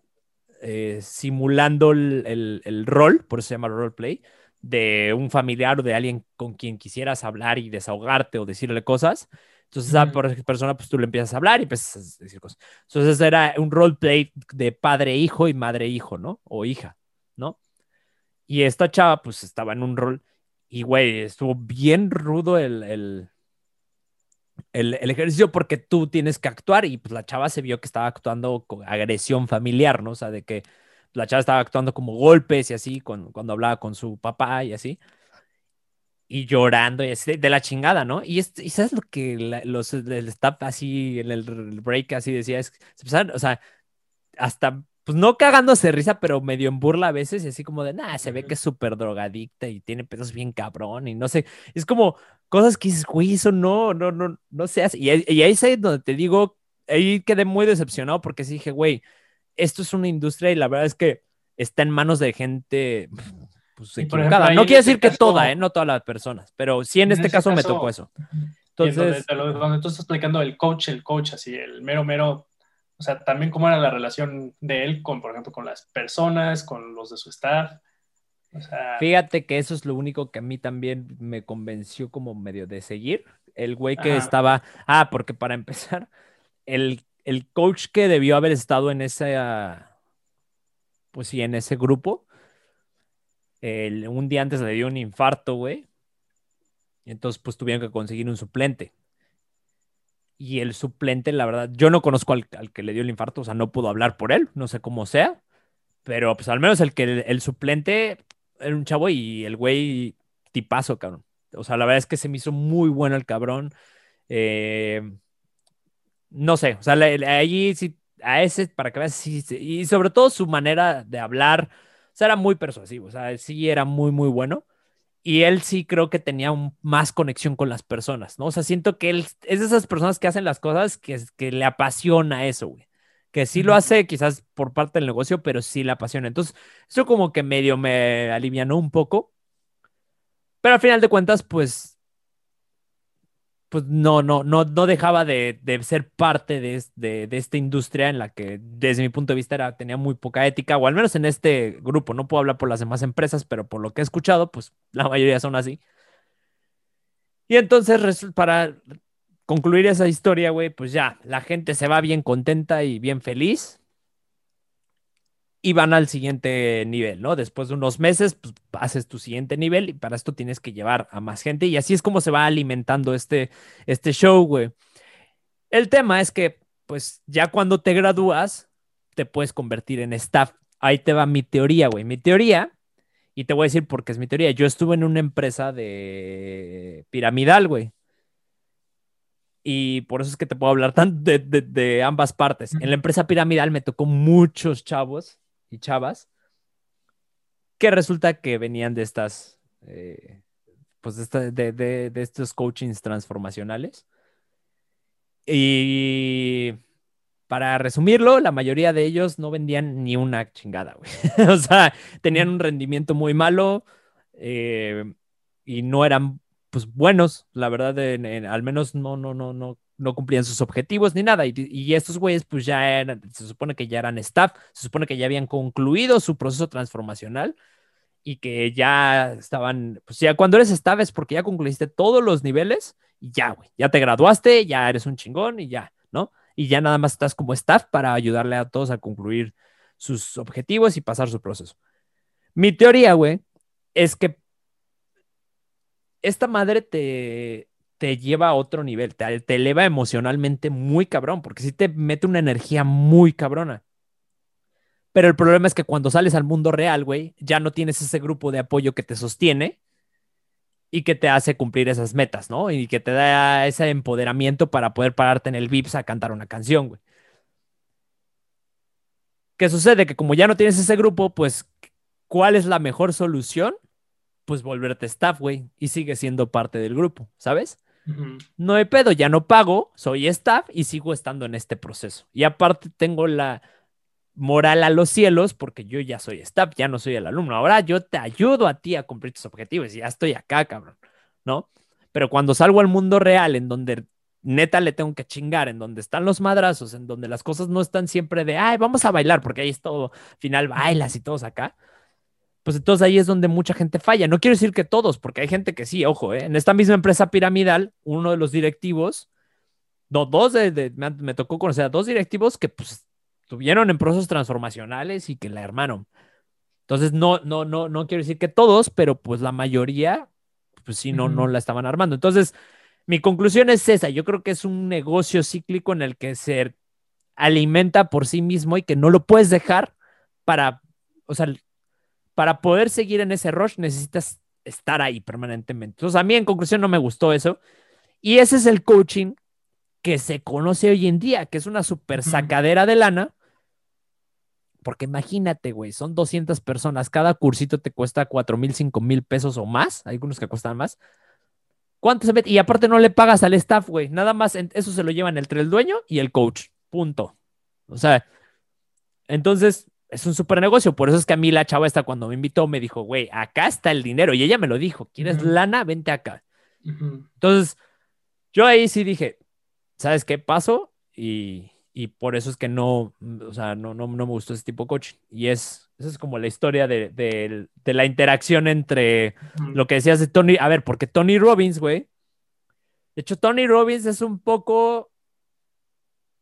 eh, simulando el, el, rol, por eso se llama roleplay, de un familiar o de alguien con quien quisieras hablar y desahogarte o decirle cosas. Entonces, a esa persona, pues tú le empiezas a hablar y empiezas a decir cosas. Entonces, era un roleplay de padre-hijo y madre-hijo, ¿no? O hija, ¿no? Y esta chava, pues estaba en un rol y, güey, estuvo bien rudo el, el, el, ejercicio porque tú tienes que actuar y pues la chava se vio que estaba actuando con agresión familiar, ¿no? O sea, de que la chava estaba actuando como golpes y así cuando, cuando hablaba con su papá y así y llorando y así de, la chingada, ¿no? Y, y sabes lo que los el staff así en el break así decía, es, o sea, hasta pues no cagándose risa, pero medio en burla a veces, y así como de, nada, se ve que es súper drogadicta y tiene pedos bien cabrón, y no sé, es como cosas que dices, güey, eso no, no, no, no se hace. Y, y ahí es donde te digo, ahí quedé muy decepcionado porque sí dije, güey, esto es una industria y la verdad es que está en manos de gente pues, equivocada. no quiere decir que toda, ¿eh? no todas las personas, pero sí en, este caso, me tocó eso. Entonces, donde, tú estás explicando el coach, el coach, así, el mero, mero, o sea, también cómo era la relación de él con, por ejemplo, con las personas, con los de su staff. Fíjate que eso es lo único que a mí también me convenció como medio de seguir. El güey que estaba, ah, porque para empezar, el, el coach que debió haber estado en ese, pues sí, en ese grupo, un día antes le dio un infarto, güey. Y entonces, pues tuvieron que conseguir un suplente. Y el suplente, la verdad, yo no conozco al, que le dio el infarto, o sea, no puedo hablar por él, no sé cómo sea. Pero pues al menos el que el, suplente era un chavo y el güey tipazo, cabrón. O sea, la verdad es que se me hizo muy bueno el cabrón. Eh, no sé, o sea, allí sí, a ese, para que veas, sí, y sobre todo su manera de hablar, o sea, era muy persuasivo, o sea, sí era muy, muy bueno. Y él sí creo que tenía más conexión con las personas, ¿no? O sea, siento que él es de esas personas que hacen las cosas que, que le apasiona eso, güey. Que sí lo hace quizás por parte del negocio, pero sí le apasiona. Entonces, eso como que medio me alivianó un poco. Pero al final de cuentas, pues pues no, no, no, no dejaba de, ser parte de, esta industria en la que desde mi punto de vista tenía muy poca ética, o al menos en este grupo, no puedo hablar por las demás empresas, pero por lo que he escuchado, pues la mayoría son así. Y entonces, para concluir esa historia, güey, pues ya, la gente se va bien contenta y bien feliz y van al siguiente nivel, ¿no? Después de unos meses, pues haces tu siguiente nivel y para esto tienes que llevar a más gente y así es como se va alimentando este, este show, güey. El tema es que, pues ya cuando te gradúas, te puedes convertir en staff. Ahí te va mi teoría, güey. Mi teoría, y te voy a decir por qué es mi teoría. Yo estuve en una empresa de piramidal, güey. Y por eso es que te puedo hablar tanto de, de ambas partes. En la empresa piramidal me tocó muchos chavos y chavas que resulta que venían de estas, eh, pues de, de, de, estos coachings transformacionales. Y para resumirlo, la mayoría de ellos no vendían ni una chingada, güey. o sea, tenían un rendimiento muy malo eh, y no eran, pues, buenos, la verdad, al menos no, no, no, no, no cumplían sus objetivos ni nada. Y, estos güeyes, pues ya se supone que ya eran staff, se supone que ya habían concluido su proceso transformacional y que ya estaban, pues ya cuando eres staff es porque ya concluiste todos los niveles y ya, güey, ya te graduaste, ya eres un chingón y ya, ¿no? Y ya nada más estás como staff para ayudarle a todos a concluir sus objetivos y pasar su proceso. Mi teoría, güey, es que esta madre te, te lleva a otro nivel, te, eleva emocionalmente muy cabrón, porque sí te mete una energía muy cabrona. Pero el problema es que cuando sales al mundo real, güey, ya no tienes ese grupo de apoyo que te sostiene y que te hace cumplir esas metas, ¿no? Y que te da ese empoderamiento para poder pararte en el VIPS a cantar una canción, güey. ¿Qué sucede? Que como ya no tienes ese grupo, pues, ¿cuál es la mejor solución? Pues volverte staff, güey, y sigue siendo parte del grupo, ¿sabes? No hay pedo, ya no pago, soy staff y sigo estando en este proceso. Y aparte tengo la moral a los cielos porque yo ya soy staff, ya no soy el alumno. Ahora yo te ayudo a ti a cumplir tus objetivos y ya estoy acá, cabrón, ¿no? Pero cuando salgo al mundo real, en donde neta le tengo que chingar, en donde están los madrazos, en donde las cosas no están siempre de, ay, vamos a bailar, porque ahí es todo, final bailas y todos acá. Pues entonces ahí es donde mucha gente falla. No quiero decir que todos, porque hay gente que sí, ojo, ¿eh? en esta misma empresa piramidal, uno de los directivos, no, dos de, me, me, tocó conocer a dos directivos que pues estuvieron en procesos transformacionales y que la hermanon. Entonces, no, no, no, no quiero decir que todos, pero pues la mayoría, pues sí, no, no la estaban armando. Entonces, mi conclusión es esa. Yo creo que es un negocio cíclico en el que se alimenta por sí mismo y que no lo puedes dejar para, o sea, para poder seguir en ese rush necesitas estar ahí permanentemente. Entonces, a mí en conclusión no me gustó eso. Y ese es el coaching que se conoce hoy en día, que es una super sacadera de lana, porque imagínate, güey, son 200 personas, cada cursito te cuesta 4 mil, 5 mil pesos o más, hay algunos que cuestan más. ¿Cuánto se mete? Y aparte no le pagas al staff, güey, nada más eso se lo llevan entre el dueño y el coach, punto. O sea, entonces es un super negocio, por eso es que a mí la chava esta cuando me invitó me dijo, güey, acá está el dinero y ella me lo dijo, ¿quieres lana? Vente acá. Entonces, yo ahí sí dije, ¿sabes qué pasó? Y, y por eso es que no, o sea, no, no, no me gustó ese tipo de coaching. Y es, esa es como la historia de, de, de la interacción entre lo que decías de Tony, a ver, porque Tony Robbins, güey, de hecho, Tony Robbins es un poco,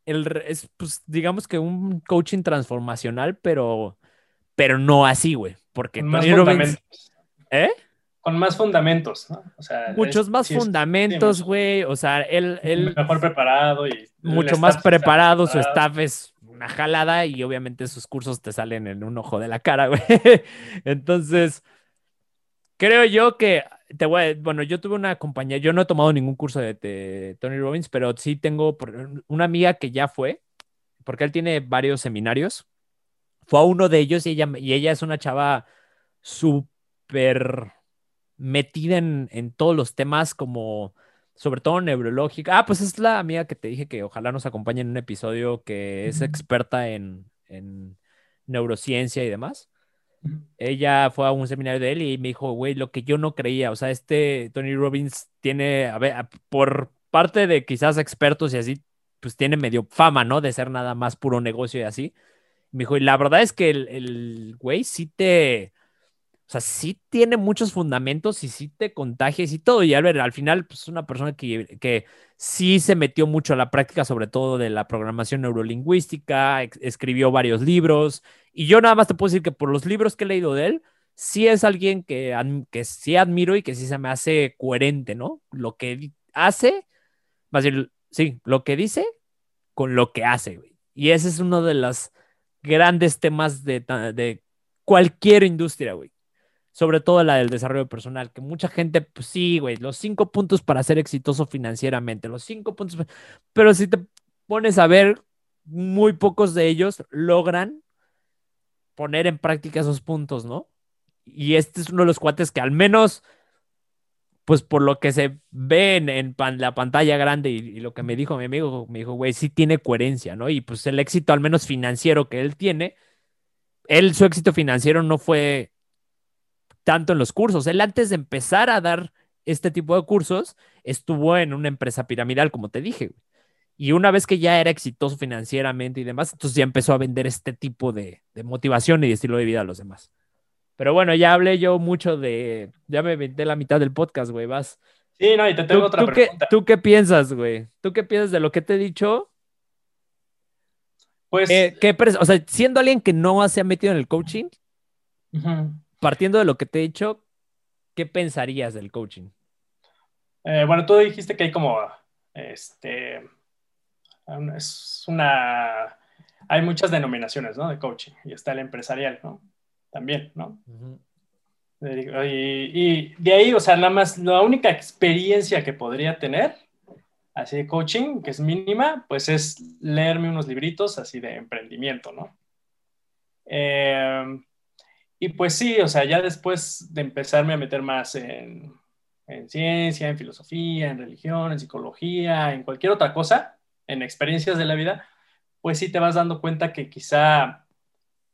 el, es, pues, digamos que un coaching transformacional, pero, pero no así, güey, porque Tony Robbins... ¿Eh? con más fundamentos, ¿no? O sea, Muchos más fundamentos, güey. o sea, él, él. Mejor preparado y. Mucho más preparado, su staff es una jalada y obviamente sus cursos te salen en un ojo de la cara, güey. Entonces, creo yo que. Te voy bueno, yo tuve una compañía, yo no he tomado ningún curso de, Tony Robbins, pero sí tengo una amiga que ya fue, porque él tiene varios seminarios. Fue a uno de ellos y ella, y ella es una chava súper metida en, todos los temas como sobre todo neurológica. Ah, pues es la amiga que te dije que ojalá nos acompañe en un episodio que es experta en, neurociencia y demás. Ella fue a un seminario de él y me dijo, güey, lo que yo no creía, o sea, este Tony Robbins tiene, a ver, por parte de quizás expertos y así, pues tiene medio fama, ¿no? De ser nada más puro negocio y así. Me dijo, y la verdad es que el, el güey sí te, o sea, sí tiene muchos fundamentos y sí te contagias y todo. Y Albert, al final, pues es una persona que, que sí se metió mucho a la práctica, sobre todo de la programación neurolingüística, escribió varios libros. Y yo nada más te puedo decir que por los libros que he leído de él, sí es alguien que, que sí admiro y que sí se me hace coherente, ¿no? Lo que hace, más bien, sí, lo que dice con lo que hace, güey. Y ese es uno de los grandes temas de, de cualquier industria, güey sobre todo la del desarrollo personal, que mucha gente, pues sí, güey, los cinco puntos para ser exitoso financieramente, los cinco puntos, pero si te pones a ver, muy pocos de ellos logran poner en práctica esos puntos, ¿no? Y este es uno de los cuates que al menos, pues por lo que se ve en, la pantalla grande y, y, lo que me dijo mi amigo, me dijo, güey, sí tiene coherencia, ¿no? Y pues el éxito, al menos financiero que él tiene, él, su éxito financiero no fue tanto en los cursos. Él antes de empezar a dar este tipo de cursos, estuvo en una empresa piramidal, como te dije. Y una vez que ya era exitoso financieramente y demás, entonces ya empezó a vender este tipo de, motivación y de estilo de vida a los demás. Pero bueno, ya hablé yo mucho de, ya me vendé la mitad del podcast, güey, vas. Sí, no, y te tengo otra pregunta. Qué, ¿Tú qué piensas, güey? ¿Tú qué piensas de lo que te he dicho? Pues... Eh, o sea, siendo alguien que no se ha metido en el coaching, partiendo de lo que te he dicho, ¿qué pensarías del coaching? Eh, bueno, tú dijiste que hay como, este, es una, hay muchas denominaciones, ¿no? De coaching y está el empresarial, ¿no? También, ¿no? Y, de ahí, o sea, nada más la única experiencia que podría tener, así de coaching, que es mínima, pues es leerme unos libritos así de emprendimiento, ¿no? Eh, y pues sí, o sea, ya después de empezarme a meter más en, en ciencia, en filosofía, en religión, en psicología, en cualquier otra cosa, en experiencias de la vida, pues sí te vas dando cuenta que quizá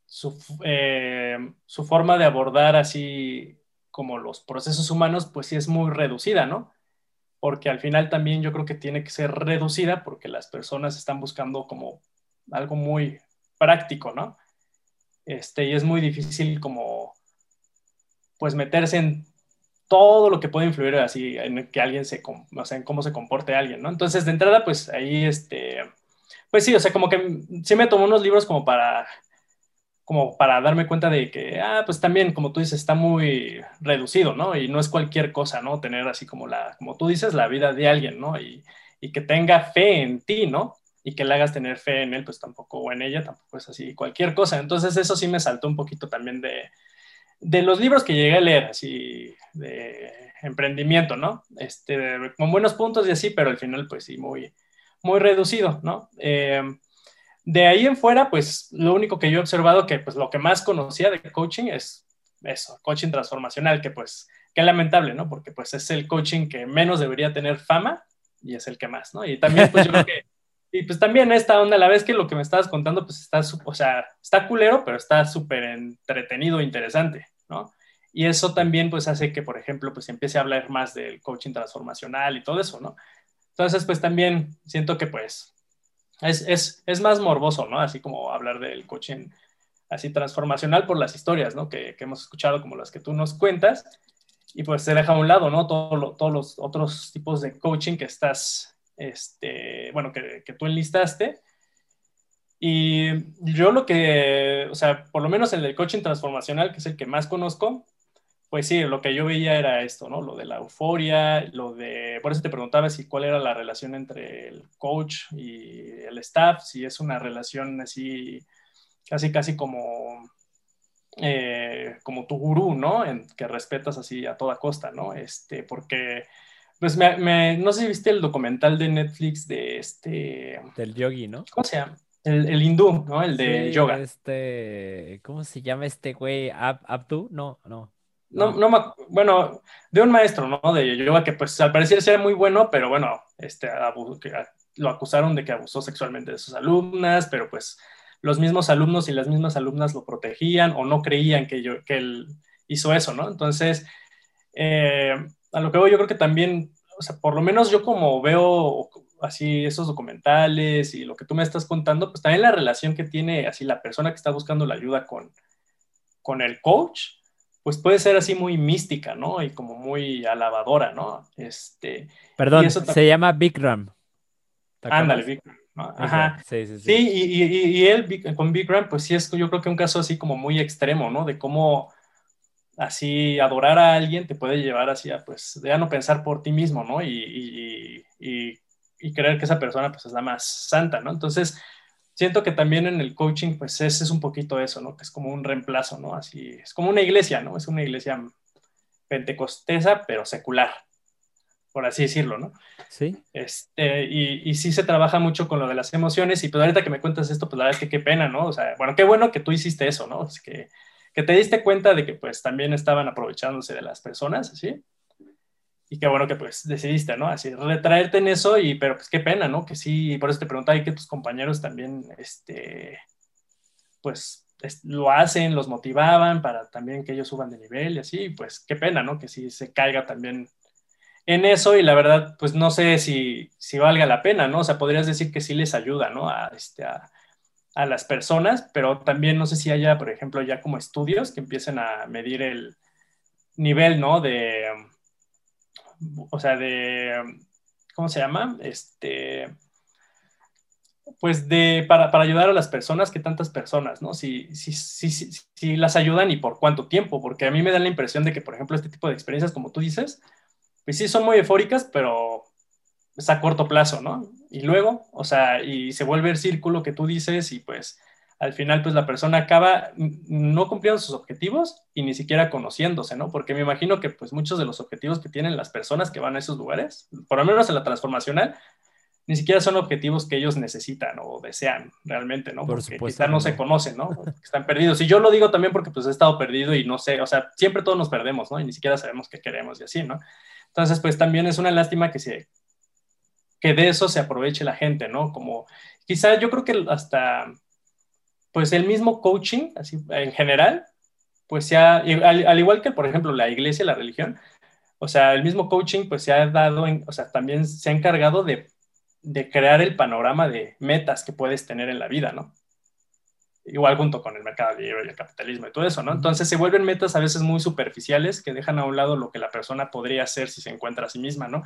su, eh, su, forma de abordar así como los procesos humanos, pues sí es muy reducida, ¿no? Porque al final también yo creo que tiene que ser reducida porque las personas están buscando como algo muy práctico, ¿no? Este, y es muy difícil como, pues meterse en todo lo que puede influir así en que alguien se, o sea, en cómo se comporte alguien, ¿no? Entonces, de entrada, pues ahí, este, pues sí, o sea, como que sí me tomó unos libros como para, como para darme cuenta de que, ah, pues también, como tú dices, está muy reducido, ¿no? Y no es cualquier cosa, ¿no? Tener así como la, como tú dices, la vida de alguien, ¿no? Y, y que tenga fe en ti, ¿no? Y que le hagas tener fe en él, pues tampoco, o en ella, tampoco es así cualquier cosa. Entonces, eso sí me saltó un poquito también de, de los libros que llegué a leer, así, de emprendimiento, ¿no? Este, con buenos puntos y así, pero al final, pues sí, muy, muy reducido, ¿no? Eh, de ahí en fuera, pues lo único que yo he observado que pues lo que más conocía de coaching es eso, coaching transformacional, que pues qué lamentable, ¿no? Porque pues es el coaching que menos debería tener fama y es el que más, ¿no? Y también pues yo creo que, y pues también esta onda, la vez que lo que me estabas contando, pues está, o sea, está culero, pero está súper entretenido, interesante, ¿no? Y eso también pues hace que, por ejemplo, pues empiece a hablar más del coaching transformacional y todo eso, ¿no? Entonces, pues también siento que pues es, es, es más morboso, ¿no? Así como hablar del coaching así transformacional por las historias, ¿no? Que, que, hemos escuchado como las que tú nos cuentas. Y pues se deja a un lado, ¿no? Todo todos los otros tipos de coaching que estás, este, bueno, que, que, tú enlistaste. Y yo lo que, o sea, por lo menos el del coaching transformacional, que es el que más conozco, pues sí, lo que yo veía era esto, ¿no? Lo de la euforia, lo de, por eso te preguntaba si cuál era la relación entre el coach y el staff, si es una relación así, casi, casi como, eh, como tu gurú, ¿no? En, que respetas así a toda costa, ¿no? Este, porque, pues me, no sé si viste el documental de Netflix de este... Del yogi, ¿no? ¿Cómo se llama? El, hindú, ¿no? El de yoga. Este, ¿cómo se llama este güey? ¿Abdu? No, no. No, no bueno, de un maestro, ¿no? De yoga que pues al parecer era muy bueno, pero bueno, este, lo acusaron de que abusó sexualmente de sus alumnas, pero pues los mismos alumnos y las mismas alumnas lo protegían o no creían que, yo, que él hizo eso, ¿no? Entonces, eh, a lo que voy, yo creo que también, o sea, por lo menos yo como veo así esos documentales y lo que tú me estás contando, pues también la relación que tiene así la persona que está buscando la ayuda con, con el coach, pues puede ser así muy mística, ¿no? Y como muy alabadora, ¿no? Este, Perdón, se llama Bikram. Ándale, Bikram. Ajá. Sí, sí, sí. Sí, y, y, él con Bikram, pues sí es yo creo que un caso así como muy extremo, ¿no? De cómo así adorar a alguien te puede llevar así a, pues, de a no pensar por ti mismo, ¿no? Y, y creer que esa persona, pues, es la más santa, ¿no? Entonces, siento que también en el coaching, pues ese es un poquito eso, ¿no? Que es como un reemplazo, ¿no? Así, es como una iglesia, ¿no? Es una iglesia pentecostesa, pero secular, por así decirlo, ¿no? Sí. Este, y, y sí se trabaja mucho con lo de las emociones, y pues ahorita que me cuentas esto, pues la verdad es que qué pena, ¿no? O sea, bueno, qué bueno que tú hiciste eso, ¿no? Es que, que te diste cuenta de que pues también estaban aprovechándose de las personas, ¿sí? y qué bueno que pues decidiste, ¿no? Así, retraerte en eso, y pero pues qué pena, ¿no? Que sí, por eso te preguntaba y que tus compañeros también, este, pues lo hacen, los motivaban para también que ellos suban de nivel y así, pues qué pena, ¿no? Que sí se caiga también en eso y la verdad, pues no sé si, si valga la pena, ¿no? O sea, podrías decir que sí les ayuda, ¿no? A, este, a las personas, pero también no sé si haya, por ejemplo, ya como estudios que empiecen a medir el nivel, ¿no? De o sea, de, ¿cómo se llama? Este, pues de, para, para, ayudar a las personas, ¿qué tantas personas, ¿no? Si, si, si, si, las ayudan y por cuánto tiempo, porque a mí me da la impresión de que, por ejemplo, este tipo de experiencias, como tú dices, pues sí son muy eufóricas, pero es a corto plazo, ¿no? Y luego, o sea, y se vuelve el círculo que tú dices y pues al final pues la persona acaba no cumpliendo sus objetivos y ni siquiera conociéndose, ¿no? Porque me imagino que pues muchos de los objetivos que tienen las personas que van a esos lugares, por lo menos en la transformacional, ni siquiera son objetivos que ellos necesitan o desean realmente, ¿no? Porque quizá no, se conocen, ¿no? Están perdidos. Y yo lo digo también porque pues he estado perdido y no sé, o sea, siempre todos nos perdemos, ¿no? Y ni siquiera sabemos qué queremos y así, ¿no? Entonces, pues también es una lástima que se que de eso se aproveche la gente, ¿no? Como quizá yo creo que hasta pues el mismo coaching, así en general, pues ya, al, al, igual que, por ejemplo, la iglesia, la religión, o sea, el mismo coaching, pues se ha dado, en, o sea, también se ha encargado de, de, crear el panorama de metas que puedes tener en la vida, ¿no? Igual junto con el mercado libre y el capitalismo y todo eso, ¿no? Entonces se vuelven metas a veces muy superficiales que dejan a un lado lo que la persona podría hacer si se encuentra a sí misma, ¿no?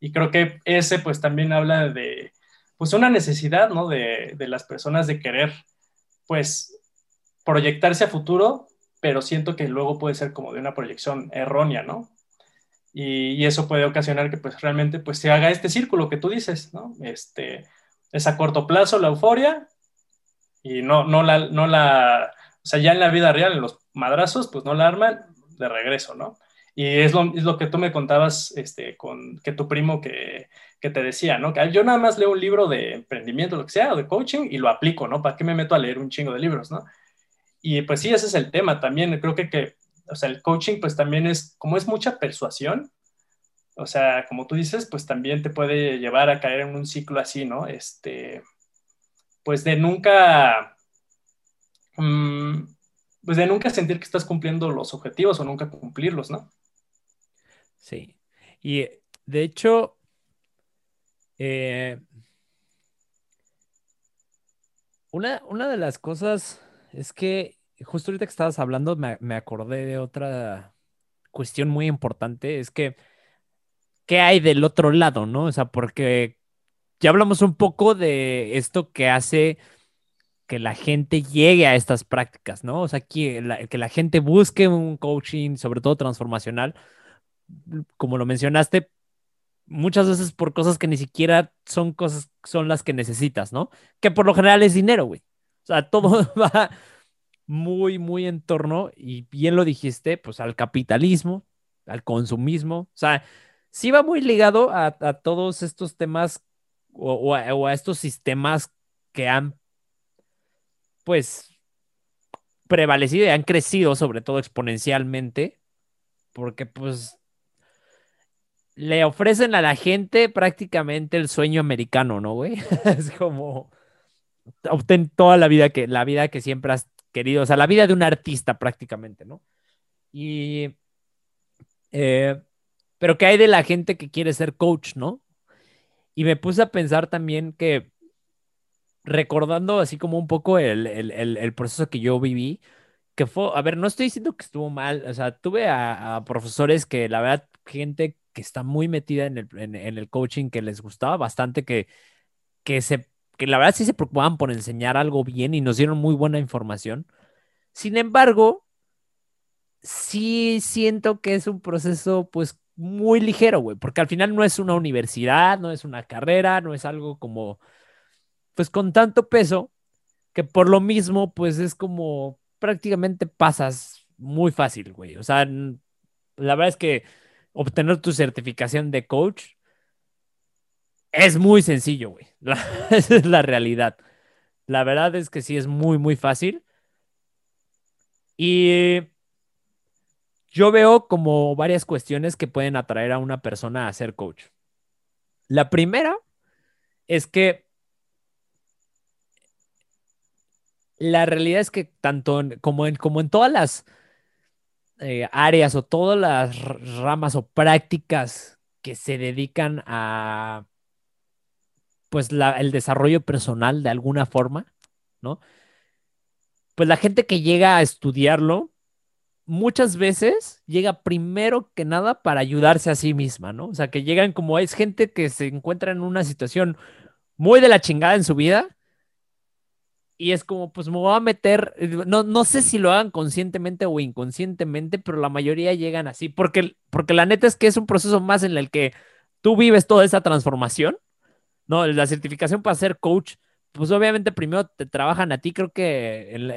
Y creo que ese, pues también habla de, pues una necesidad, ¿no? De, de las personas de querer pues proyectarse a futuro, pero siento que luego puede ser como de una proyección errónea, ¿no? Y, eso puede ocasionar que pues realmente pues se haga este círculo que tú dices, ¿no? Este, es a corto plazo la euforia y no, no, la, no la, o sea, ya en la vida real, en los madrazos, pues no la arman de regreso, ¿no? Y es lo, es lo que tú me contabas este, con que tu primo que, que, te decía, ¿no? Que yo nada más leo un libro de emprendimiento, lo que sea, o de coaching, y lo aplico, ¿no? ¿Para qué me meto a leer un chingo de libros, ¿no? Y pues sí, ese es el tema también. Creo que, que o sea, el coaching pues también es, como es mucha persuasión, o sea, como tú dices, pues también te puede llevar a caer en un ciclo así, ¿no? Este, pues de nunca, mmm, pues de nunca sentir que estás cumpliendo los objetivos o nunca cumplirlos, ¿no? Sí. Y de hecho, eh, una, una, de las cosas es que justo ahorita que estabas hablando me, me, acordé de otra cuestión muy importante, es que, ¿qué hay del otro lado, no? O sea, porque ya hablamos un poco de esto que hace que la gente llegue a estas prácticas, ¿no? O sea, que que la gente busque un coaching, sobre todo transformacional, como lo mencionaste, muchas veces por cosas que ni siquiera son cosas, son las que necesitas, ¿no? Que por lo general es dinero, güey. O sea, todo va muy, muy en torno, y bien lo dijiste, pues al capitalismo, al consumismo. O sea, sí va muy ligado a, todos estos temas o, a, estos sistemas que han, pues, prevalecido y han crecido, sobre todo exponencialmente, porque pues le ofrecen a la gente prácticamente el sueño americano, ¿no, güey? es como obtén toda la vida que la vida que siempre has querido, o sea, la vida de un artista prácticamente, ¿no? Y eh, pero ¿qué hay de la gente que quiere ser coach, no? Y me puse a pensar también que recordando así como un poco el, el, proceso que yo viví, que fue, a ver, no estoy diciendo que estuvo mal, o sea, tuve a, a profesores que la verdad, gente está muy metida en el, en, el coaching, que les gustaba bastante, que, que, se, que la verdad sí se preocupaban por enseñar algo bien y nos dieron muy buena información. Sin embargo, sí siento que es un proceso pues muy ligero, güey, porque al final no es una universidad, no es una carrera, no es algo como, pues con tanto peso, que por lo mismo, pues es como prácticamente pasas muy fácil, güey. O sea, la verdad es que obtener tu certificación de coach es muy sencillo, güey. esa es la realidad. La verdad es que sí es muy, muy fácil. Y yo veo como varias cuestiones que pueden atraer a una persona a ser coach. La primera es que la realidad es que tanto como en, como en todas las eh, áreas o todas las ramas o prácticas que se dedican a pues el desarrollo personal de alguna forma, ¿no? Pues la gente que llega a estudiarlo muchas veces llega primero que nada para ayudarse a sí misma, ¿no? O sea, que llegan como es gente que se encuentra en una situación muy de la chingada en su vida y es como, pues me voy a meter, eh, no, no sé si lo hagan conscientemente o inconscientemente, pero la mayoría llegan así, porque, porque la neta es que es un proceso más en el que tú vives toda esa transformación, ¿no? La certificación para ser coach, pues obviamente primero te trabajan a ti, creo que en,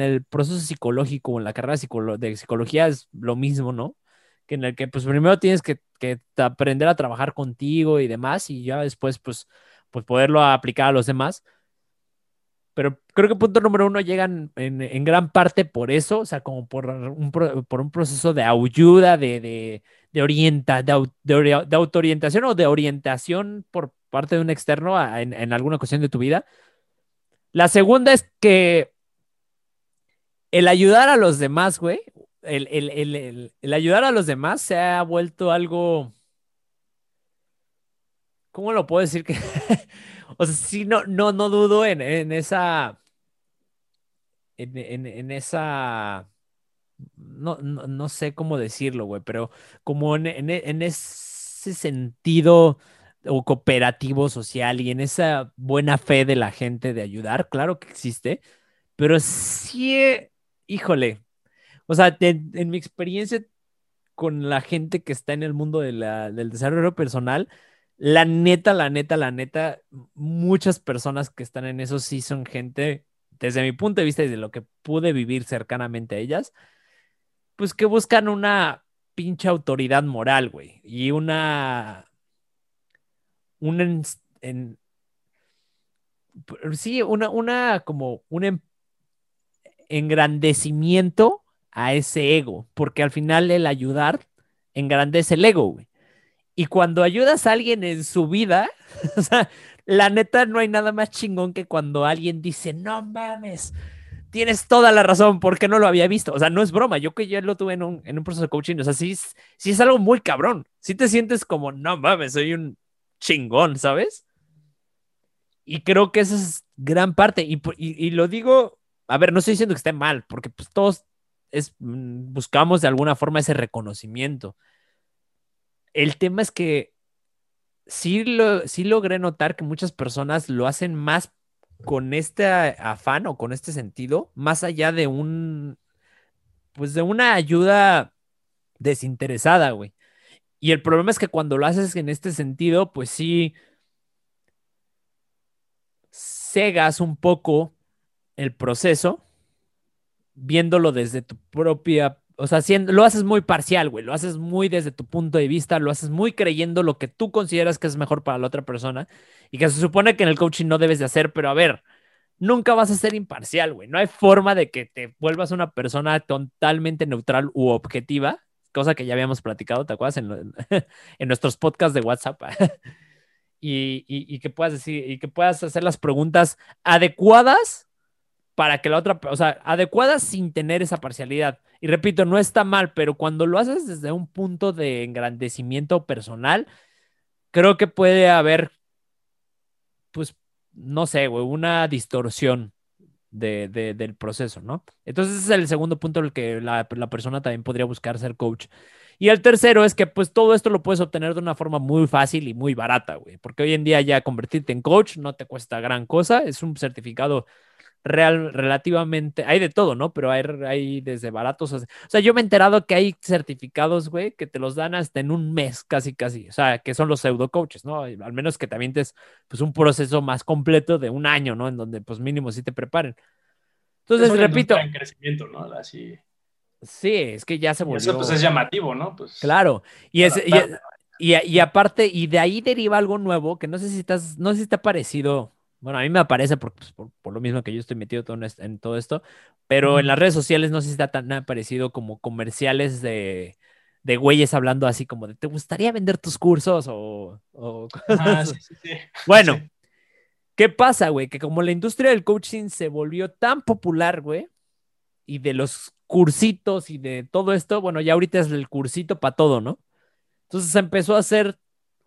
el proceso psicológico, en la carrera de psicología es lo mismo, ¿no? Que en el que pues primero tienes que, aprender a trabajar contigo y demás y ya después pues, pues poderlo aplicar a los demás. Pero creo que punto número uno llegan en, gran parte por eso, o sea, como por un, por un proceso de ayuda, de, de, de, orienta, de, de, autoorientación o de orientación por parte de un externo en, alguna cuestión de tu vida. La segunda es que el ayudar a los demás, güey, el, el, ayudar a los demás se ha vuelto algo... ¿Cómo lo puedo decir? que O sea, sí, no, no, no dudo en, esa... En, esa... No, no, sé cómo decirlo, güey, pero como en, en ese sentido o cooperativo social y en esa buena fe de la gente de ayudar, claro que existe, pero sí, híjole, o sea, en, mi experiencia con la gente que está en el mundo del desarrollo personal, la neta, la neta, la neta, muchas personas que están en eso sí son gente, desde mi punto de vista y de lo que pude vivir cercanamente a ellas, pues que buscan una pinche autoridad moral, güey, y una un en, sí, una, una como un engrandecimiento a ese ego, porque al final el ayudar engrandece el ego, güey. Y cuando ayudas a alguien en su vida, la neta no hay nada más chingón que cuando alguien dice, no mames, tienes toda la razón, porque no lo había visto. O sea, no es broma, yo que ya lo tuve en un, en un proceso de coaching, o sea, sí, sí es algo muy cabrón. Sí te sientes como, no mames, soy un chingón, ¿sabes? Y creo que esa es gran parte. Y, lo digo, a ver, no estoy diciendo que esté mal, porque pues todos es, mm, buscamos de alguna forma ese reconocimiento. El tema es que sí, lo, sí logré notar que muchas personas lo hacen más con este afán o con este sentido, más allá de un, pues de una ayuda desinteresada, güey. Y el problema es que cuando lo haces en este sentido, pues sí, cegas un poco el proceso, viéndolo desde tu propia, o sea, lo haces muy parcial, güey, lo haces muy desde tu punto de vista, lo haces muy creyendo lo que tú consideras que es mejor para la otra persona y que se supone que en el coaching no debes de hacer, pero a ver, nunca vas a ser imparcial, güey, no hay forma de que te vuelvas una persona totalmente neutral u objetiva cosa que ya habíamos platicado, ¿te acuerdas? En, en nuestros podcasts de WhatsApp. y, y, que puedas decir, y que puedas hacer las preguntas adecuadas para que la otra, o sea, adecuadas sin tener esa parcialidad. Y repito, no está mal, pero cuando lo haces desde un punto de engrandecimiento personal, creo que puede haber, pues, no sé, güey, una distorsión de, del proceso, ¿no? Entonces ese es el segundo punto en el que la, persona también podría buscar ser coach. Y el tercero es que pues todo esto lo puedes obtener de una forma muy fácil y muy barata, güey, porque hoy en día ya convertirte en coach no te cuesta gran cosa, es un certificado real, relativamente, hay de todo, ¿no? Pero hay, hay desde baratos, o sea, yo me he enterado que hay certificados, güey, que te los dan hasta en un mes, casi, casi, o sea, que son los pseudo coaches, ¿no? Al menos que también te pues un proceso más completo de un año, ¿no? En donde pues mínimo sí te preparen. Entonces, repito. En crecimiento, ¿no? Así. Sí, es que ya se volvió. Eso pues es llamativo, ¿no? Pues, claro. Y, es, y, y, aparte, y de ahí deriva algo nuevo que no sé si estás, no sé si te ha parecido bueno, a mí me aparece por, pues, por, lo mismo que yo estoy metido todo en, todo esto, pero en las redes sociales no sé si está tan aparecido como comerciales de, de güeyes hablando así como de, ¿te gustaría vender tus cursos? O, Bueno, ¿qué pasa, güey? Que como la industria del coaching se volvió tan popular, güey, y de los cursitos y de todo esto, bueno, ya ahorita es el cursito para todo, ¿no? Entonces empezó a hacer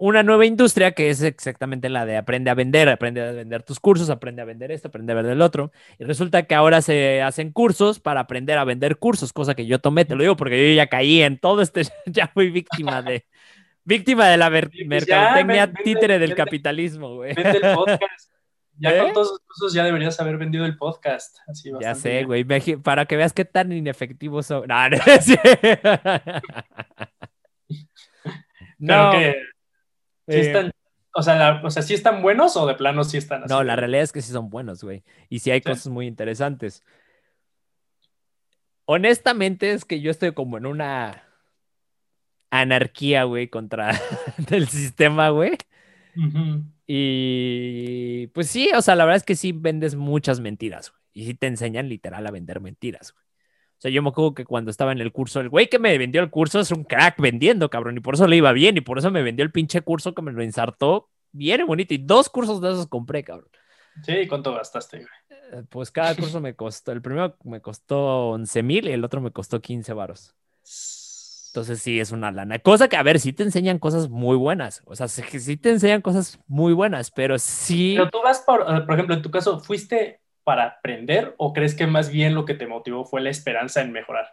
una nueva industria que es exactamente la de aprende a vender, aprende a vender tus cursos, aprende a vender esto, aprende a vender el otro. Y resulta que ahora se hacen cursos para aprender a vender cursos, cosa que yo tomé, te lo digo porque yo ya caí en todo este, ya fui víctima de, víctima de la pues mercadotecnia títere del capitalismo, güey. Vende el podcast. Ya con ¿Eh? todos los cursos ya deberías haber vendido el podcast. Así ya sé, güey. Para que veas qué tan inefectivos son. No, no, no. que Sí, están, O sea, la- o sea, ¿sí están buenos o de plano sí están así? No, la realidad es que sí son buenos, güey. Y sí hay Sí. cosas muy interesantes. Honestamente es que yo estoy como en una anarquía, güey, contra el sistema, güey. Y pues sí, o sea, la verdad es que sí vendes muchas mentiras, güey. Y sí te enseñan literal a vender mentiras, güey. O sea, yo me acuerdo que cuando estaba en el curso, el güey que me vendió el curso es un crack vendiendo, cabrón. Y por eso le iba bien. Y por eso me vendió el pinche curso que me lo ensartó bien bonito. Y dos cursos de esos compré, cabrón. Sí, ¿y cuánto gastaste, güey? Eh, Pues cada curso me costó, el primero me costó 11 mil y el otro me costó 15 varos. Entonces sí es una lana. Cosa que, a ver, sí te enseñan cosas muy buenas. O sea, sí, sí te enseñan cosas muy buenas, pero sí... Pero tú vas por, eh, por ejemplo, en tu caso, ¿fuiste para aprender o crees que más bien lo que te motivó fue la esperanza en mejorar?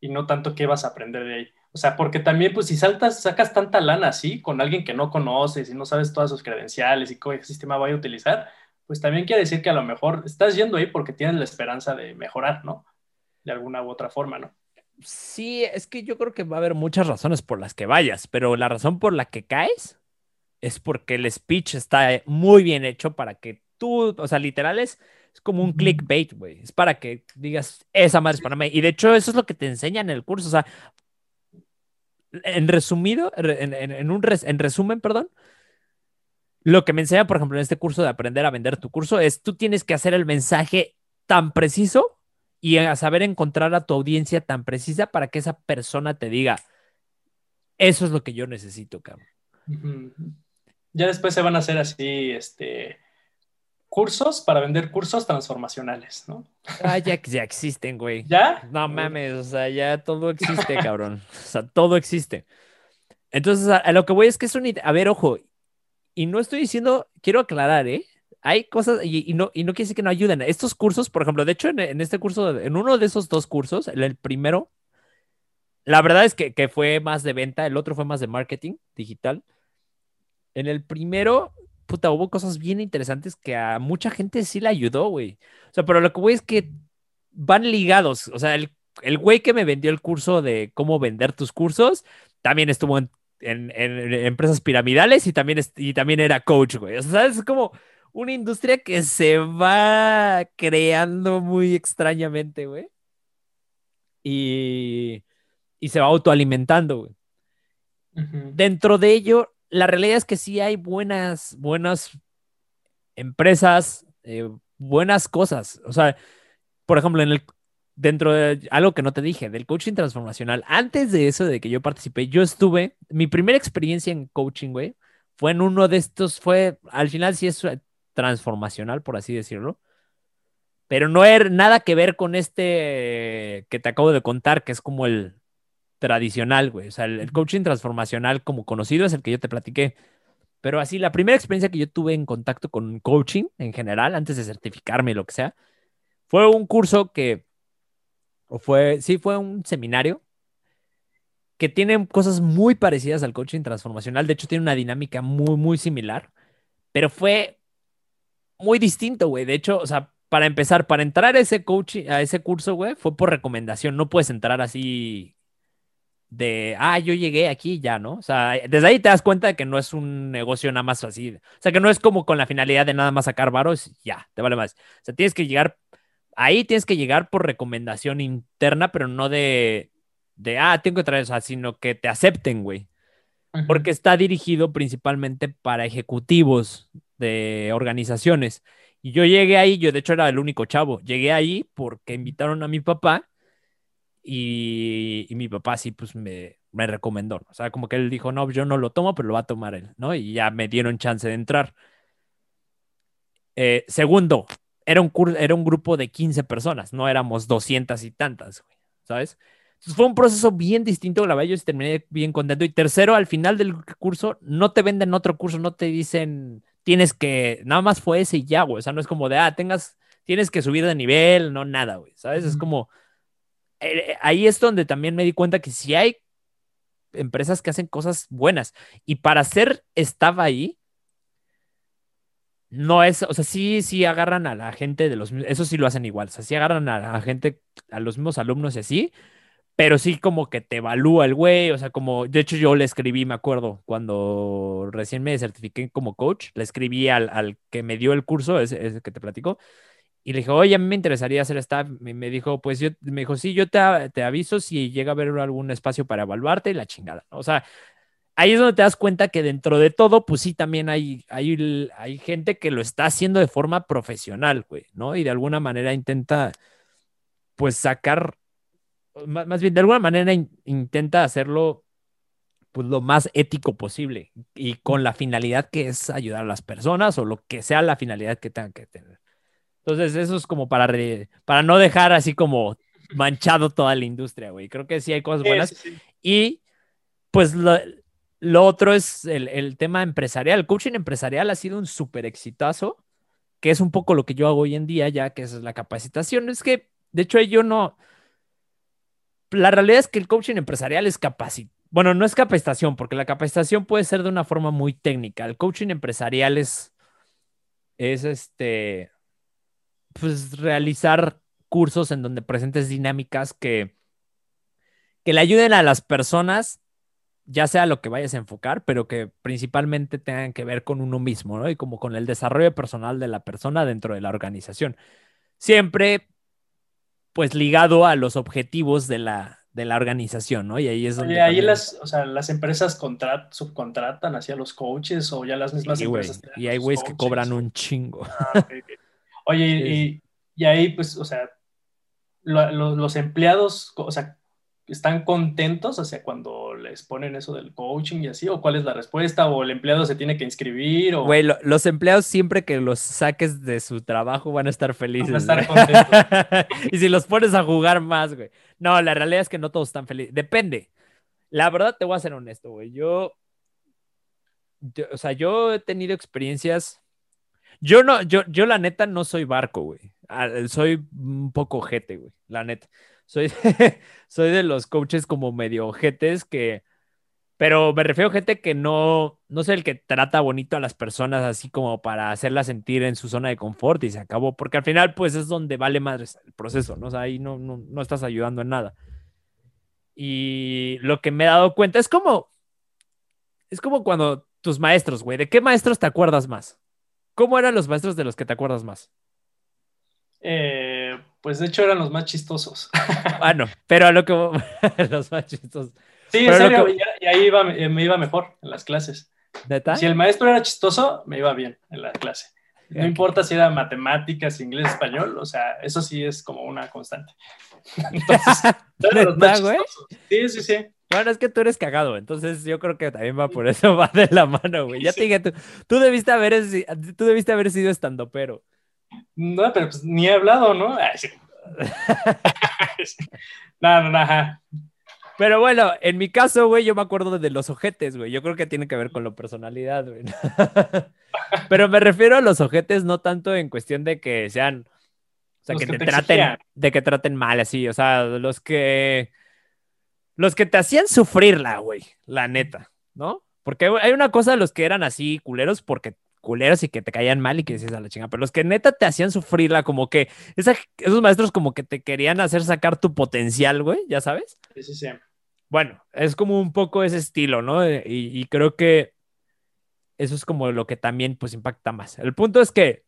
Y no tanto qué vas a aprender de ahí. O sea, porque también, pues, si saltas, sacas tanta lana así con alguien que no conoces y no sabes todas sus credenciales y qué sistema vaya a utilizar, pues también quiere decir que a lo mejor estás yendo ahí porque tienes la esperanza de mejorar, ¿no? De alguna u otra forma, ¿no? Sí, es que yo creo que va a haber muchas razones por las que vayas, pero la razón por la que caes es porque el speech está muy bien hecho para que tú, o sea, literal es, es como un clickbait, güey. Es para que digas, esa madre es para mí. Y de hecho, eso es lo que te enseñan en el curso. O sea, en resumido, en, en- en un res- en resumen, perdón, lo que me enseña, por ejemplo, en este curso de aprender a vender tu curso es tú tienes que hacer el mensaje tan preciso y a saber encontrar a tu audiencia tan precisa para que esa persona te diga, eso es lo que yo necesito, cabrón. Ya después se van a hacer así, este, cursos para vender cursos transformacionales, ¿no? Ah, ya, ya existen, güey. ¿Ya? No mames, o sea, ya todo existe, cabrón. O sea, todo existe. Entonces, a, a lo que voy es que es un... A ver, ojo, y no estoy diciendo, quiero aclarar, ¿eh? Hay cosas, y, y no, y no quiere decir que no ayuden. Estos cursos, por ejemplo, de hecho, en, en este curso, en uno de esos dos cursos, el, el primero, la verdad es que, que fue más de venta, el otro fue más de marketing digital. En el primero, puta, hubo cosas bien interesantes que a mucha gente sí le ayudó, güey. O sea, pero lo que voy es que van ligados. O sea, el, el güey que me vendió el curso de cómo vender tus cursos también estuvo en, en- en empresas piramidales y también, y también era coach, güey. O sea, es como una industria que se va creando muy extrañamente, güey. Y, y se va autoalimentando, güey Ujú. dentro de ello, la realidad es que sí hay buenas, buenas empresas, eh, buenas cosas. O sea, por ejemplo, en el, dentro de algo que no te dije, del coaching transformacional, antes de eso, de que yo participé, yo estuve, mi primera experiencia en coaching, güey, fue en uno de estos, fue, al final sí es transformacional, por así decirlo. Pero no era nada que ver con este que te acabo de contar, que es como el, tradicional, güey. O sea, el, el coaching transformacional como conocido es el que yo te platiqué. Pero así, la primera experiencia que yo tuve en contacto con coaching en general, antes de certificarme lo que sea, fue un curso que, o fue, sí, fue un seminario que tiene cosas muy parecidas al coaching transformacional. De hecho, tiene una dinámica muy, muy similar, pero fue muy distinto, güey. De hecho, o sea, para empezar, para entrar a ese coaching, a ese curso, güey, fue por recomendación. No puedes entrar así de, ah, yo llegué aquí ya, ¿no? O sea, desde ahí te das cuenta de que no es un negocio nada más así. O sea, que no es como con la finalidad de nada más sacar varos, ya, te vale más. O sea, tienes que llegar, ahí tienes que llegar por recomendación interna, pero no de, de ah, tengo que traer, o sea, sino que te acepten, güey. Porque está dirigido principalmente para ejecutivos de organizaciones. Y yo llegué ahí, yo de hecho era el único chavo. Llegué ahí porque invitaron a mi papá y, y mi papá sí, pues me, me recomendó. ¿no? O sea, como que él dijo, no, yo no lo tomo, pero lo va a tomar él, ¿no? Y ya me dieron chance de entrar. Eh, segundo, era un, era un grupo de 15 personas, no éramos 200 y tantas, güey, ¿sabes? Entonces fue un proceso bien distinto, la verdad, yo terminé bien contento. Y tercero, al final del curso, no te venden otro curso, no te dicen, tienes que, nada más fue ese y ya, güey. O sea, no es como de, ah, tengas, tienes que subir de nivel, no nada, güey, ¿sabes? Es Ujú. como, eh, ahí es donde también me di cuenta que si hay empresas que hacen cosas buenas. Y para ser estaba ahí, no es, o sea, sí, sí agarran a la gente de los, eso sí lo hacen igual, o sea, sí agarran a la gente, a los mismos alumnos y así, pero sí como que te evalúa el güey, o sea, como, de hecho yo le escribí, me acuerdo, cuando recién me certifiqué como coach, le escribí al, al que me dio el curso, ese, ese, que te platico, y le dije, oye, a mí me interesaría hacer staff, y me dijo, pues yo, me dijo, sí, yo te, te aviso si llega a haber algún espacio para evaluarte y la chingada, o sea, ahí es donde te das cuenta que dentro de todo, pues sí, también hay, hay, hay gente que lo está haciendo de forma profesional, güey, ¿no? Y de alguna manera intenta, pues, sacar más bien de alguna manera intenta hacerlo pues lo más ético posible y con la finalidad que es ayudar a las personas o lo que sea la finalidad que tengan que tener. Entonces, eso es como para, para no dejar así como manchado toda la industria, güey. Creo que sí hay cosas buenas. Y pues lo, lo otro es el, el, tema empresarial. El coaching empresarial ha sido un súper exitazo, que es un poco lo que yo hago hoy en día, ya que es la capacitación. Es que, de hecho, yo no, la realidad es que el coaching empresarial es capacitación. Bueno, no es capacitación, porque la capacitación puede ser de una forma muy técnica. El coaching empresarial es, es este, pues realizar cursos en donde presentes dinámicas que, que le ayuden a las personas, ya sea lo que vayas a enfocar, pero que principalmente tengan que ver con uno mismo, ¿no? Y como con el desarrollo personal de la persona dentro de la organización. Siempre pues ligado a los objetivos de la, de la organización, ¿no? Y ahí es donde... ahí las, o sea, las empresas contrat, subcontratan hacia los coaches o ya las mismas empresas. y hay güeyes que cobran un chingo. Ah, Oye, y, y, ahí pues, o sea, los empleados, o sea, están contentos hacia cuando les ponen eso del coaching y así? ¿O cuál es la respuesta? ¿O el empleado se tiene que inscribir? O... Güey, los empleados siempre que los saques de su trabajo van a estar felices. Van a estar contentos. y si los pones a jugar más, güey. No, la realidad es que no todos están felices. Depende. La verdad, te voy a ser honesto, güey. Yo, yo, o sea, yo he tenido experiencias. Yo no, yo, yo la neta no soy barco, güey. Ah, soy un poco ojete, güey. La neta soy de, soy de los coaches como medio ojetes que, pero me refiero a gente que no, no sé el que trata bonito a las personas así como para hacerlas sentir en su zona de confort y se acabó, porque al final pues es donde vale más el proceso, ¿no? O sea, ahí no, no, no estás ayudando en nada. Y lo que me he dado cuenta es como, es como cuando tus maestros, güey, ¿de qué maestros te acuerdas más? ¿Cómo eran los maestros de los que te acuerdas más? Eh, pues de hecho eran los más chistosos. Bueno, pero a lo que los más chistosos. Sí, en serio, y, ahí iba, me iba mejor en las clases. ¿Neta? Si el maestro era chistoso, me iba bien en la clase. No importa si era matemáticas, inglés, español, o sea, eso sí es como una constante. Entonces, los más Sí, sí, sí. Bueno, es que tú eres cagado, entonces yo creo que también va por eso, va de la mano, güey. Ya te dije, tú, tú, debiste haber, tú debiste haber sido estando pero. No, pero pues ni he hablado, ¿no? no, no, no, Pero bueno, en mi caso, güey, yo me acuerdo de los ojetes, güey. Yo creo que tiene que ver con la personalidad, güey. Pero me refiero a los ojetes no tanto en cuestión de que sean, o sea, que, te, traten, de que traten mal, así, o sea, los que, los que te hacían sufrirla, güey, la neta, ¿no? Porque hay una cosa de los que eran así culeros porque culeros y que te caían mal y que decías a la chinga, pero los que neta te hacían sufrirla, como que esos maestros como que te querían hacer sacar tu potencial, güey, ya sabes. Sí, sí, sí. Bueno, es como un poco ese estilo, ¿no? Eh, y, creo que eso es como lo que también pues impacta más. El punto es que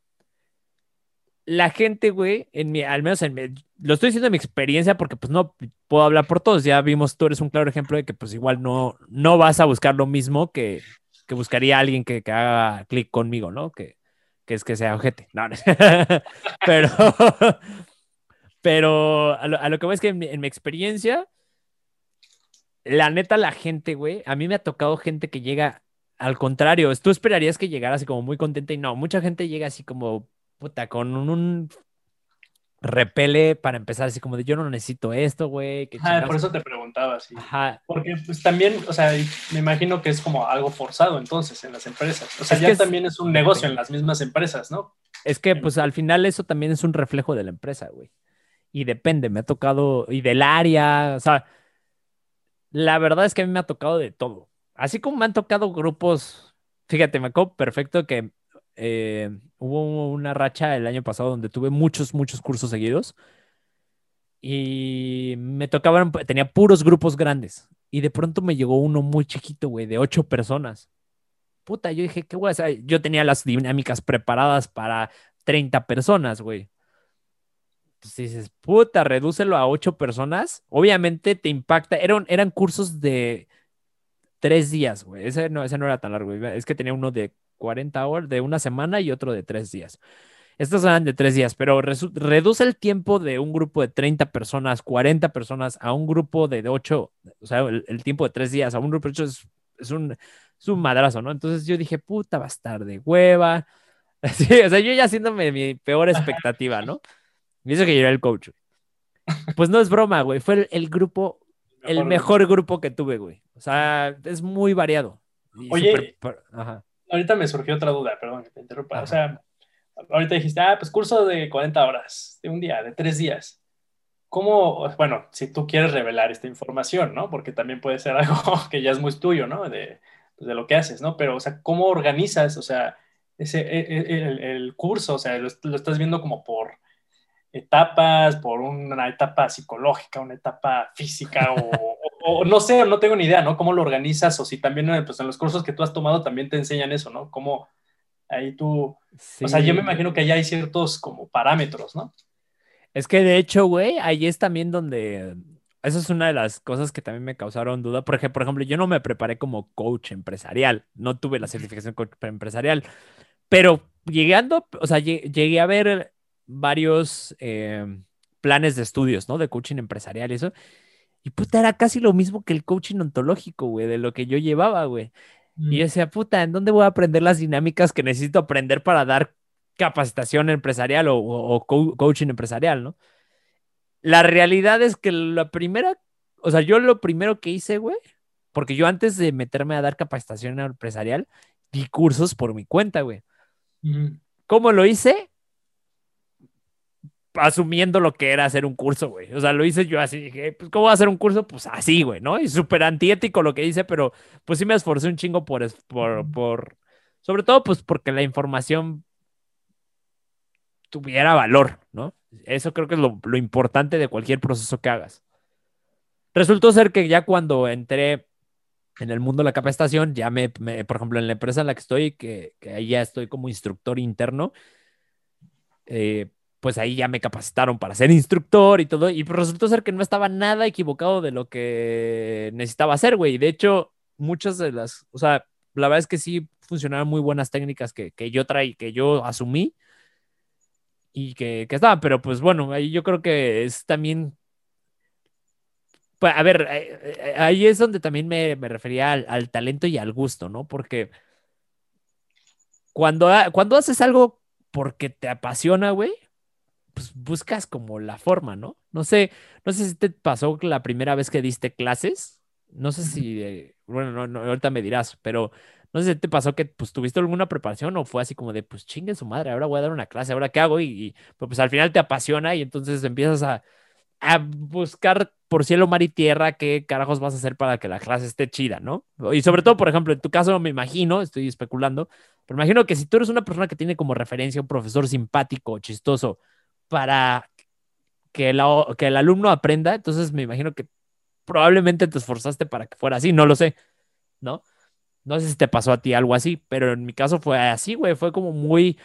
la gente, güey, en mi, al menos en mi, lo estoy diciendo en mi experiencia porque pues no puedo hablar por todos, ya vimos, tú eres un claro ejemplo de que pues igual no, no vas a buscar lo mismo que, que buscaría a alguien que, haga clic conmigo, ¿no? Que, es que sea ojete. No, pero, pero a lo, que voy es que en mi, experiencia, la neta, la gente, güey, a mí me ha tocado gente que llega al contrario. Tú esperarías que llegara así como muy contenta y no, mucha gente llega así como, puta, con un repele para empezar así como de yo no necesito esto, güey. Ah, por eso te preguntaba, sí. Ajá. Porque pues también, o sea, me imagino que es como algo forzado entonces en las empresas. O sea, ya también es un negocio en las mismas empresas, ¿no? Es que pues al final eso también es un reflejo de la empresa, güey. Y depende, me ha tocado, y del área, o sea, la verdad es que a mí me ha tocado de todo. Así como me han tocado grupos, fíjate, me acuerdo perfecto que eh, hubo una racha el año pasado donde tuve muchos, muchos cursos seguidos. Y me tocaban, tenía puros grupos grandes. Y de pronto me llegó uno muy chiquito, güey, de ocho personas. Puta, yo dije, ¿qué voy a hacer? Yo tenía las dinámicas preparadas para 30 personas, güey. Entonces dices, puta, redúcelo a ocho personas. Obviamente te impacta. Eran, eran cursos de tres días, güey. Ese no, ese no era tan largo. Es que tenía uno de 40 horas, de una semana y otro de tres días. Estos eran de tres días, pero reduce el tiempo de un grupo de 30 personas, 40 personas, a un grupo de 8, o sea, el, tiempo de tres días, a un grupo de 8 es, es, un, es un madrazo, ¿no? Entonces yo dije, puta, va a estar de hueva. Sí, o sea, yo ya haciéndome mi peor expectativa, ¿no? Me dice que yo era el coach. Pues no es broma, güey. Fue el, grupo, el mejor grupo que tuve, güey. O sea, es muy variado. Oye, ahorita me surgió otra duda, perdón que te interrumpa. O sea, ahorita dijiste, ah, pues curso de 40 horas, de un día, de tres días. ¿Cómo, bueno, si tú quieres revelar esta información, ¿no? Porque también puede ser algo que ya es muy tuyo, ¿no? De, pues, de lo que haces, ¿no? Pero, o sea, ¿cómo organizas, o sea, ese, e, e, el, el, curso? O sea, lo, estás viendo como por etapas, por una etapa psicológica, una etapa física o, o, no sé, no tengo ni idea, ¿no? ¿Cómo lo organizas? O si también pues, en los cursos que tú has tomado también te enseñan eso, ¿no? ¿Cómo ahí tú o sea, yo me imagino que allá hay ciertos como parámetros, ¿no? Es que de hecho, güey, ahí es también donde... Esa es una de las cosas que también me causaron duda. Porque, por ejemplo, yo no me preparé como coach empresarial. No tuve la certificación coach empresarial. Pero llegando, o sea, llegué a ver varios eh, planes de estudios, ¿no? De coaching empresarial y eso. Y puta, era casi lo mismo que el coaching ontológico, güey, de lo que yo llevaba, güey. Y yo decía, puta, ¿en dónde voy a aprender las dinámicas que necesito aprender para dar capacitación empresarial o, coaching empresarial, ¿no? La realidad es que la primera, o sea, yo lo primero que hice, güey, porque yo antes de meterme a dar capacitación empresarial, di cursos por mi cuenta, güey. ¿Cómo lo hice? Asumiendo lo que era hacer un curso, güey. O sea, lo hice yo así, dije, pues, ¿cómo voy a hacer un curso? Pues así, güey, ¿no? Y súper antiético lo que hice, pero pues sí me esforcé un chingo por, por, por, sobre todo, pues porque la información tuviera valor, ¿no? Eso creo que es lo, lo importante de cualquier proceso que hagas. Resultó ser que ya cuando entré en el mundo de la capacitación, ya me, por ejemplo, en la empresa en la que estoy, que, que ahí ya estoy como instructor interno, eh, pues ahí ya me capacitaron para ser instructor y todo, y resultó ser que no estaba nada equivocado de lo que necesitaba hacer, güey. De hecho, muchas de las, o sea, la verdad es que sí funcionaron muy buenas técnicas que, que yo traí, que yo asumí y que, que estaban, pero pues bueno, ahí yo creo que es también pues, a ver, eh, ahí es donde también me, me refería al, al, talento y al gusto, ¿no? Porque cuando, cuando haces algo porque te apasiona, güey, pues buscas como la forma, ¿no? No sé, no sé si te pasó la primera vez que diste clases, no sé si, eh, bueno, no, ahorita me dirás, pero no sé si te pasó que pues tuviste alguna preparación o fue así como de, pues chingue su madre, ahora voy a dar una clase, ahora qué hago y, pues, pues al final te apasiona y entonces empiezas a, a buscar por cielo, mar y tierra qué carajos vas a hacer para que la clase esté chida, ¿no? Y sobre todo, por ejemplo, en tu caso me imagino, estoy especulando, pero imagino que si tú eres una persona que tiene como referencia un profesor simpático, chistoso, para que, que el alumno aprenda, entonces me imagino que probablemente te esforzaste para que fuera así, no lo sé, ¿no? No sé si te pasó a ti algo así, pero en mi caso fue así, güey, fue como muy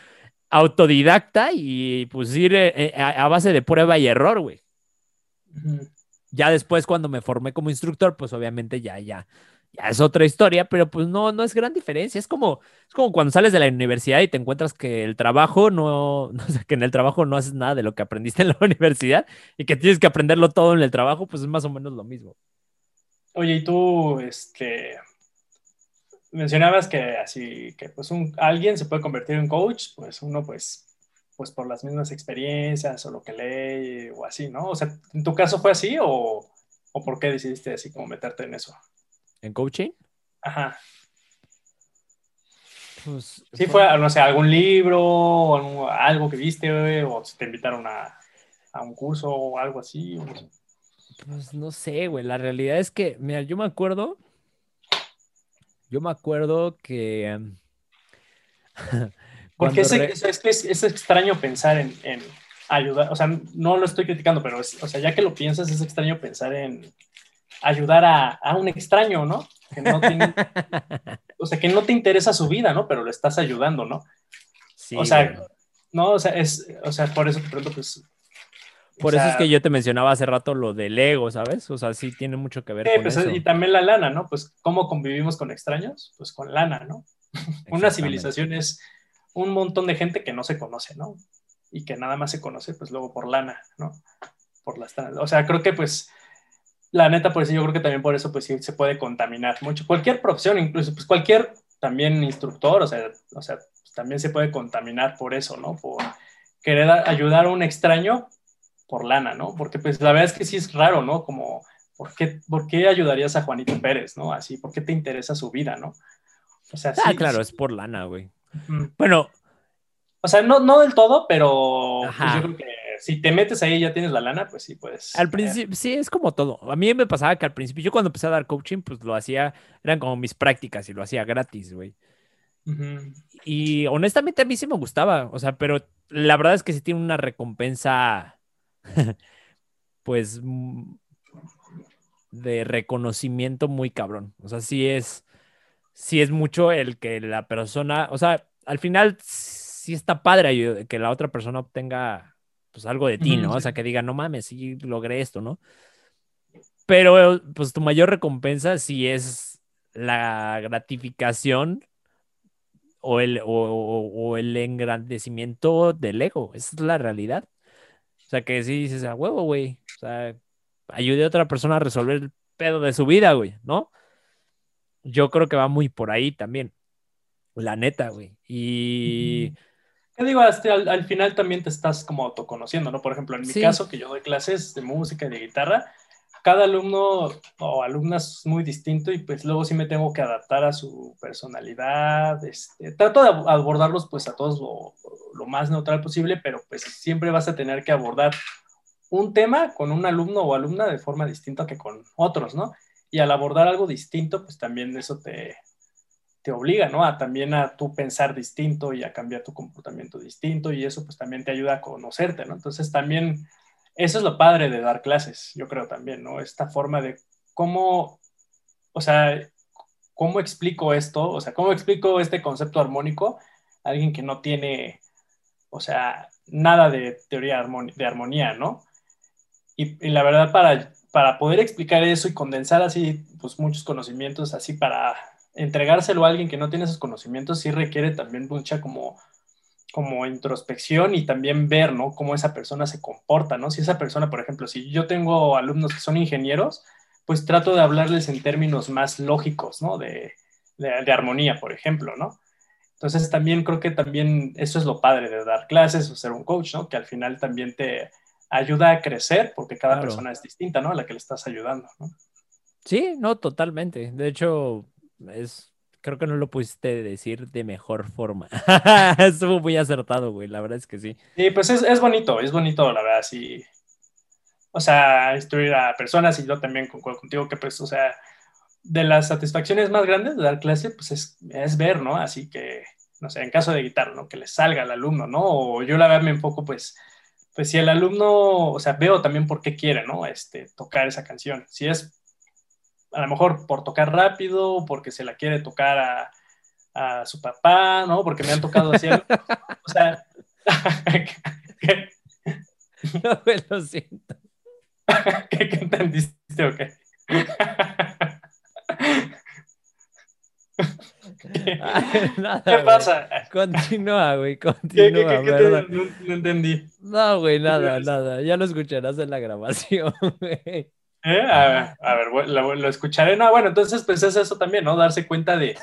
autodidacta y pues ir eh, eh, a, base de prueba y error, güey. Ya después cuando me formé como instructor, pues obviamente ya, ya, ya es otra historia, pero pues no, no es gran diferencia. Es como, es como cuando sales de la universidad y te encuentras que el trabajo no, no sé, que en el trabajo no haces nada de lo que aprendiste en la universidad y que tienes que aprenderlo todo en el trabajo, pues es más o menos lo mismo. Oye, y tú, este, mencionabas que así, que pues alguien se puede convertir en coach, pues uno pues pues por las mismas experiencias o lo que lee o así, ¿no? O sea, ¿en tu caso fue así o, o por qué decidiste así como meterte en eso? ¿En coaching? Ajá. Pues, sí, fue, no sé, algún libro, o algo que viste, o te invitaron a, a, un curso o algo así. Pues no sé, güey. La realidad es que, mira, yo me acuerdo. Yo me acuerdo que. Em, Porque es, es, es, extraño pensar en, en, ayudar, o sea, no lo estoy criticando, pero, o sea, ya que lo piensas, es extraño pensar en ayudar a, a un extraño, ¿no? Que no tiene, o sea, que no te interesa su vida, ¿no? Pero lo estás ayudando, ¿no? Sí, o sea, no, o sea, es, o sea, por eso te pregunto, pues. Por eso sea, es que yo te mencionaba hace rato lo del ego, ¿sabes? O sea, sí tiene mucho que ver sí, con pues, eso. y también la lana, ¿no? Pues, ¿cómo convivimos con extraños? Pues con lana, ¿no? Una civilización es un montón de gente que no se conoce, ¿no? Y que nada más se conoce, pues luego por lana, ¿no? Por las O sea, creo que pues, la neta, por eso yo creo que también por eso, pues sí, se puede contaminar mucho. Cualquier profesión, incluso, pues cualquier también instructor, o sea, o sea pues, también se puede contaminar por eso, ¿no? Por querer ayudar a un extraño por lana, ¿no? Porque pues la verdad es que sí es raro, ¿no? Como, ¿por qué, por qué ayudarías a Juanito Pérez, ¿no? Así, ¿por qué te interesa su vida, ¿no? O sea, sí. Ah, claro, sí. es por lana, güey. Bueno, O sea, no, no del todo, pero pues, yo creo que si te metes ahí y ya tienes la lana, pues sí puedes. al principio, sí, es como todo. A mí me pasaba que al principio, yo cuando empecé a dar coaching, pues lo hacía, eran como mis prácticas y lo hacía gratis, güey. Y honestamente a mí sí me gustaba, o sea, pero la verdad es que sí tiene una recompensa, pues, mm, de reconocimiento muy cabrón. O sea, sí es, sí es mucho el que la persona, o sea, al final sí está padre que la otra persona obtenga, pues, algo de ti, ¿no? O sea, que diga, no mames, sí logré esto, ¿no? Pero, pues, tu mayor recompensa sí es la gratificación o el, o, o- o el engrandecimiento del ego. Esa es la realidad. O sea, que sí dices a huevo, güey. O sea, ayude a otra persona a resolver el pedo de su vida, güey, ¿no? Yo creo que va muy por ahí también. La neta, güey. Y ¿Qué digo? Hasta al, al final también te estás como autoconociendo, ¿no? Por ejemplo, en mi Sí. caso, que yo doy clases de música y de guitarra, cada alumno o alumna es muy distinto y pues luego sí me tengo que adaptar a su personalidad. Este, trato de ab- abordarlos pues a todos lo, lo más neutral posible, pero pues siempre vas a tener que abordar un tema con un alumno o alumna de forma distinta que con otros, ¿no? Y al abordar algo distinto, pues también eso te, te obliga, ¿no? A también a tú pensar distinto y a cambiar tu comportamiento distinto y eso pues también te ayuda a conocerte, ¿no? Entonces también eso es lo padre de dar clases, yo creo también, ¿no? Esta forma de cómo, o sea, cómo explico esto, o sea, cómo explico este concepto armónico a alguien que no tiene, o sea, nada de teoría de armonía, ¿no? Y, y la verdad, para, para poder explicar eso y condensar así, pues muchos conocimientos, así para entregárselo a alguien que no tiene esos conocimientos, sí requiere también mucha como, como introspección y también ver, ¿no? Cómo esa persona se comporta, ¿no? Si esa persona, por ejemplo, si yo tengo alumnos que son ingenieros, pues trato de hablarles en términos más lógicos, ¿no? De, de, de armonía, por ejemplo, ¿no? Entonces también creo que también eso es lo padre de dar clases o ser un coach, ¿no? Que al final también te ayuda a crecer porque cada Claro. persona es distinta, ¿no? A la que le estás ayudando, ¿no? sí, no, totalmente. De hecho, es, creo que no lo pudiste decir de mejor forma. Estuvo muy acertado, güey. La verdad es que sí. Sí, pues es, es bonito, es bonito, la verdad, sí. O sea, instruir a personas y yo también concuerdo contigo que, pues, o sea, de las satisfacciones más grandes de dar clase, pues es, es ver, ¿no? Así que, no sé, en caso de guitarra, ¿no? Que le salga al alumno, ¿no? O yo la verdad me enfoco, pues, pues si el alumno, o sea, veo también por qué quiere, ¿no? Este, tocar esa canción. Si es a lo mejor por tocar rápido, porque se la quiere tocar a, a su papá, ¿no? Porque me han tocado así. O sea, ¿qué, No, güey, lo siento. qué, qué entendiste o qué? Nada, ¿Qué pasa? Continúa, güey, ¿Qué, qué, continúa, qué- no, no entendí. No, güey, nada, nada. Ya lo escucharás en la grabación, güey. ¿Eh? A ver, lo, escucharé. No, bueno, entonces pues es eso también, ¿no? Darse cuenta de,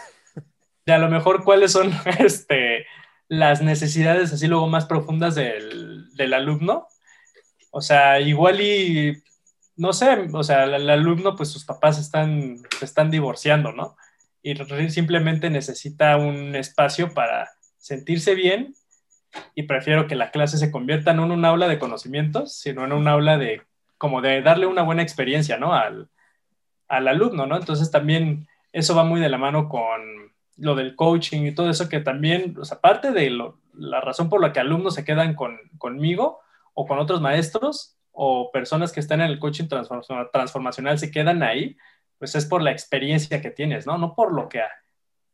de a lo mejor cuáles son este, las necesidades así luego más profundas del, del alumno. O sea, igual y, no sé, o sea, el, alumno pues sus papás están, se están divorciando, ¿no? Y simplemente necesita un espacio para sentirse bien y prefiero que la clase se convierta no en un aula de conocimientos, sino en un aula de como de darle una buena experiencia, ¿no? Al, al alumno, ¿no? Entonces también eso va muy de la mano con lo del coaching y todo eso que también, o sea, aparte de lo, la razón por la que alumnos se quedan con, conmigo o con otros maestros o personas que están en el coaching transformacional se quedan ahí, pues es por la experiencia que tienes, ¿no? No por lo que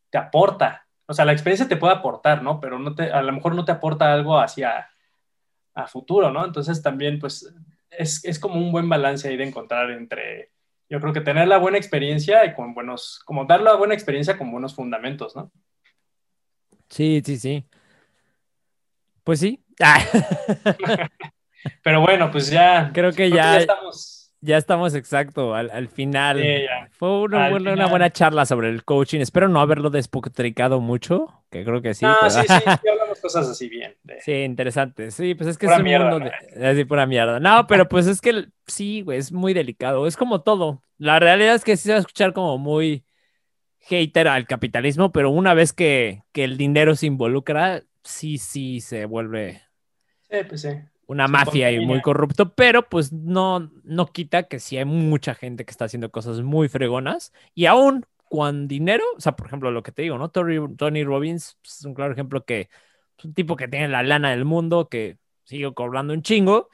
te aporta. O sea, la experiencia te puede aportar, ¿no? Pero no te, a lo mejor no te aporta algo hacia a futuro, ¿no? Entonces también, pues, es, es como un buen balance ahí de encontrar entre, yo creo que tener la buena experiencia y con buenos, como dar la buena experiencia con buenos fundamentos, ¿no? Sí, sí, sí. Pues sí. Pero bueno, pues ya. Creo que ya, estamos. Ya estamos exacto al, final. Fue una, buena, charla sobre el coaching. Espero no haberlo despotricado mucho, que creo que sí. Ah, sí, sí, sí, cosas así bien. Sí, interesante. Sí, pues es que es un mundo de... Así, pura mierda. No, pero pues es que sí, güey, es muy delicado. Es como todo. La realidad es que sí se va a escuchar como muy hater al capitalismo, pero una vez que, que el dinero se involucra, sí, sí se vuelve sí, pues sí. una mafia y muy corrupto, pero pues no, no quita que sí hay mucha gente que está haciendo cosas muy fregonas y aún con dinero, o sea, por ejemplo, lo que te digo, ¿no? Tony, Tony Robbins pues, es un claro ejemplo que es un tipo que tiene la lana del mundo, que sigue cobrando un chingo,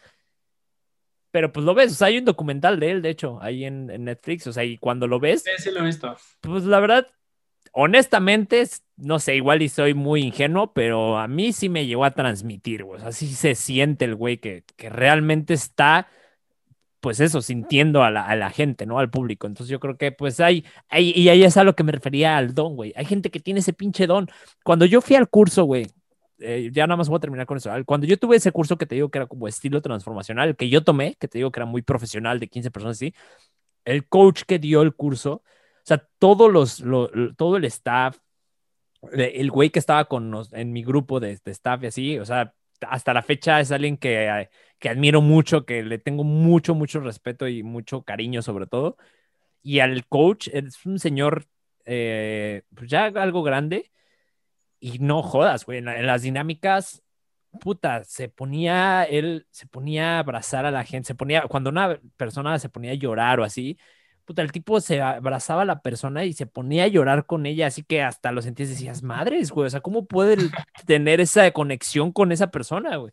pero pues lo ves, o sea, hay un documental de él, de hecho, ahí en, en Netflix, o sea, y cuando lo ves... Sí, sí lo he visto. Pues la verdad, honestamente, no sé, igual y soy muy ingenuo, pero a mí sí me llegó a transmitir, güey. O sea, sí se siente el güey que, que realmente está, pues eso, sintiendo a la, a la, gente, ¿no? Al público. Entonces yo creo que pues hay, hay, y ahí es a lo que me refería al don, güey. Hay gente que tiene ese pinche don. Cuando yo fui al curso, güey, eh, ya nada más voy a terminar con eso. Cuando yo tuve ese curso que te digo que era como estilo transformacional, que yo tomé, que te digo que era muy profesional de 15 personas así, el coach que dio el curso o sea, todos los, todo el staff, el güey que estaba con en mi grupo de, staff y así, o sea, hasta la fecha es alguien que, que admiro mucho, que le tengo mucho, mucho respeto y mucho cariño sobre todo. Y al coach es un señor eh, pues ya algo grande y no jodas, güey, en, las dinámicas puta, se ponía, él se ponía a abrazar a la gente, se ponía, cuando una persona se ponía a llorar o así, puta, el tipo se abrazaba a la persona y se ponía a llorar con ella, así que hasta lo sentías y decías, madres, güey, o sea, ¿cómo puede tener esa conexión con esa persona, güey?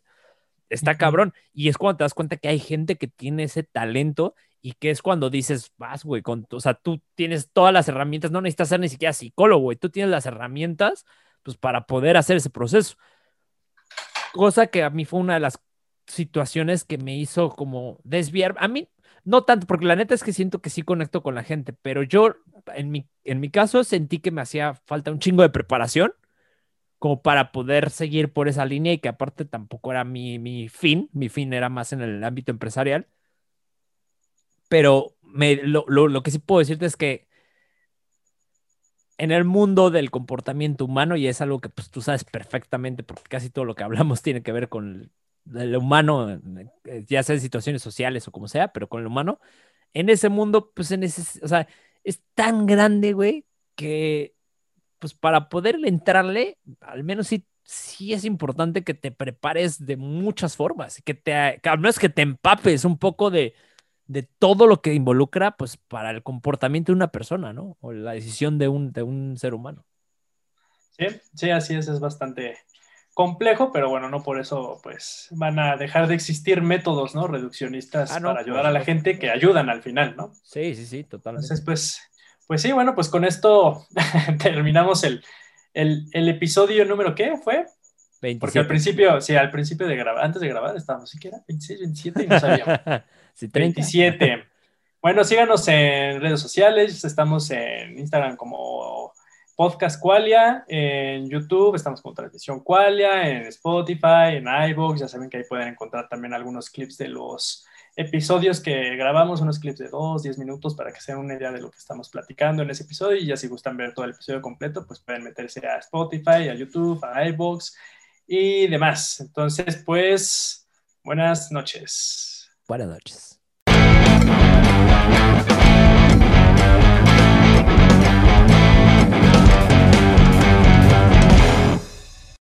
Está cabrón. Y es cuando te das cuenta que hay gente que tiene ese talento y que es cuando dices, vas, güey, con, o sea, tú tienes todas las herramientas, no necesitas ser ni siquiera psicólogo, güey, tú tienes las herramientas, pues, para poder hacer ese proceso. Cosa que a mí fue una de las situaciones que me hizo como desviar. A mí, no tanto, porque la neta es que siento que sí conecto con la gente, pero yo, en mi, en mi caso, sentí que me hacía falta un chingo de preparación como para poder seguir por esa línea y que aparte tampoco era mi, mi fin, mi fin era más en el ámbito empresarial. Pero me, lo, lo, lo que sí puedo decirte es que en el mundo del comportamiento humano, y es algo que pues, tú sabes perfectamente, porque casi todo lo que hablamos tiene que ver con el humano, eh, ya sea en situaciones sociales o como sea, pero con el humano, en ese mundo, pues en ese, o sea, es tan grande, güey, que pues para poder entrarle, al menos sí, sí es importante que te prepares de muchas formas, que te, que al menos que te empapes un poco de, de todo lo que involucra, pues para el comportamiento de una persona, ¿no? O la decisión de un, de un ser humano. Sí, sí, así es, es bastante, complejo, pero bueno, no por eso pues van a dejar de existir métodos, ¿no? Reduccionistas ah, para ayudar a la gente que ayudan al final, ¿no? Sí, sí, sí, totalmente. Entonces, pues, pues sí, bueno, pues con esto terminamos el, el, episodio número, ¿qué fue? 27. Porque al principio, sí, al principio de grabar, antes de grabar estábamos, ¿sí que era? 26, 27 y no sabíamos. sí, 27. Bueno, síganos en redes sociales, estamos en Instagram como Podcast Qualia, en YouTube estamos con Transmisión Qualia, en Spotify, en iVoox, ya saben que ahí pueden encontrar también algunos clips de los episodios que grabamos, unos clips de 2, 10 minutos para que se den una idea de lo que estamos platicando en ese episodio y ya si gustan ver todo el episodio completo, pues pueden meterse a Spotify, a YouTube, a iVoox y demás. Entonces, pues, buenas noches. Buenas noches.